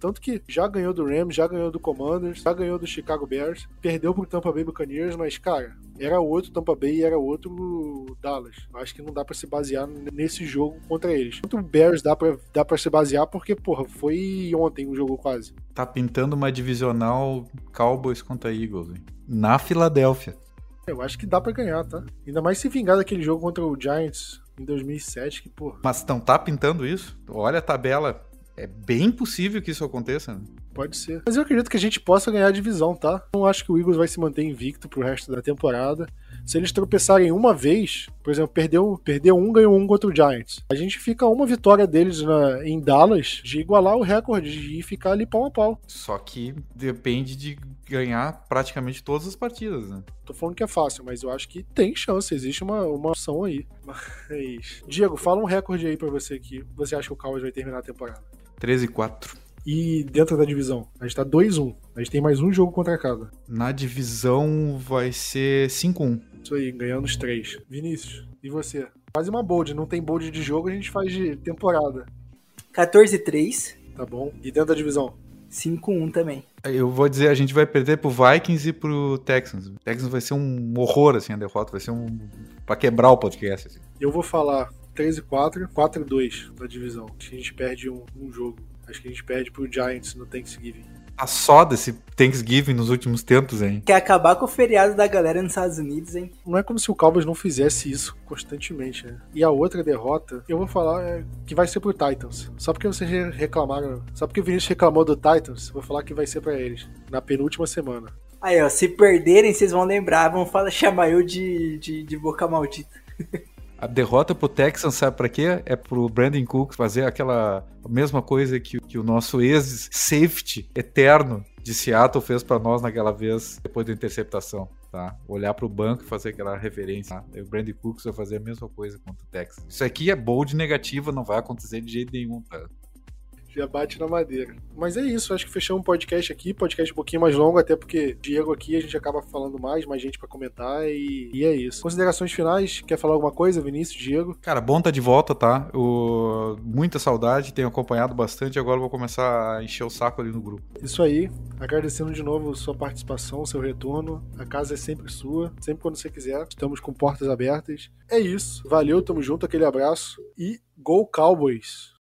Speaker 2: Tanto que já ganhou do Rams, já ganhou do Commanders, já ganhou do Chicago Bears, perdeu pro Tampa Bay Buccaneers, mas, cara, era outro Tampa Bay e era outro Dallas. Acho que não dá para se basear nesse jogo contra eles. Quanto o Bears dá pra, dá pra se basear, porque, porra, foi ontem o jogo quase.
Speaker 4: Tá pintando uma divisional Cowboys contra Eagles, hein? Na Filadélfia.
Speaker 2: Eu acho que dá para ganhar, tá? Ainda mais se vingar daquele jogo contra o Giants em 2007, que, porra.
Speaker 4: Mas não tá pintando isso? Olha a tabela é bem possível que isso aconteça. Né?
Speaker 2: Pode ser. Mas eu acredito que a gente possa ganhar a divisão, tá? Não acho que o Eagles vai se manter invicto pro resto da temporada. Se eles tropeçarem uma vez, por exemplo, perdeu, perdeu um, ganhou um contra o Giants. A gente fica uma vitória deles na, em Dallas de igualar o recorde e ficar ali pau a pau.
Speaker 4: Só que depende de ganhar praticamente todas as partidas, né?
Speaker 2: Tô falando que é fácil, mas eu acho que tem chance, existe uma, uma opção aí. Mas. Diego, fala um recorde aí pra você que você acha que o Cowboys vai terminar a temporada.
Speaker 4: 13 e 4.
Speaker 2: E dentro da divisão, a gente tá 2-1. A gente tem mais um jogo contra cada.
Speaker 4: Na divisão vai ser 5-1.
Speaker 2: Isso aí, ganhando os três. Vinícius, e você? Faz uma bold, não tem bold de jogo, a gente faz de temporada.
Speaker 3: 14-3.
Speaker 2: Tá bom? E dentro da divisão?
Speaker 3: 5-1 também.
Speaker 4: Eu vou dizer, a gente vai perder pro Vikings e pro Texans. O Texans vai ser um horror, assim, a derrota. Vai ser um... pra quebrar o podcast, assim.
Speaker 2: Eu vou falar 13 4, 4 2 da divisão. Acho que a gente perde um, um jogo. Acho que a gente perde pro Giants no Thanksgiving.
Speaker 4: Tá só desse Thanksgiving nos últimos tempos, hein?
Speaker 3: Quer acabar com o feriado da galera nos Estados Unidos, hein?
Speaker 2: Não é como se o Cowboys não fizesse isso constantemente, né? E a outra derrota, eu vou falar é, que vai ser pro Titans. Só porque vocês reclamaram, só porque o Vinícius reclamou do Titans, eu vou falar que vai ser para eles na penúltima semana.
Speaker 3: Aí, ó, se perderem, vocês vão lembrar, vão falar, chamar eu de, de, de boca maldita.
Speaker 4: A derrota pro Texans, sabe pra quê? É pro Brandon Cooks fazer aquela mesma coisa que, que o nosso ex-safety eterno de Seattle fez para nós naquela vez, depois da interceptação. Tá? Olhar para o banco e fazer aquela reverência. Tá? O Brandon Cooks vai fazer a mesma coisa contra o Texas. Isso aqui é bold negativa, não vai acontecer de jeito nenhum, tá?
Speaker 2: Já bate na madeira. Mas é isso, acho que fechamos um podcast aqui, podcast um pouquinho mais longo, até porque Diego aqui a gente acaba falando mais, mais gente para comentar e, e, é isso. Considerações finais, quer falar alguma coisa, Vinícius, Diego?
Speaker 4: Cara, bom tá de volta, tá? O... Muita saudade, tenho acompanhado bastante, agora vou começar a encher o saco ali no grupo.
Speaker 2: Isso aí, agradecendo de novo sua participação, seu retorno, a casa é sempre sua, sempre quando você quiser, estamos com portas abertas. É isso, valeu, tamo junto, aquele abraço e Go Cowboys!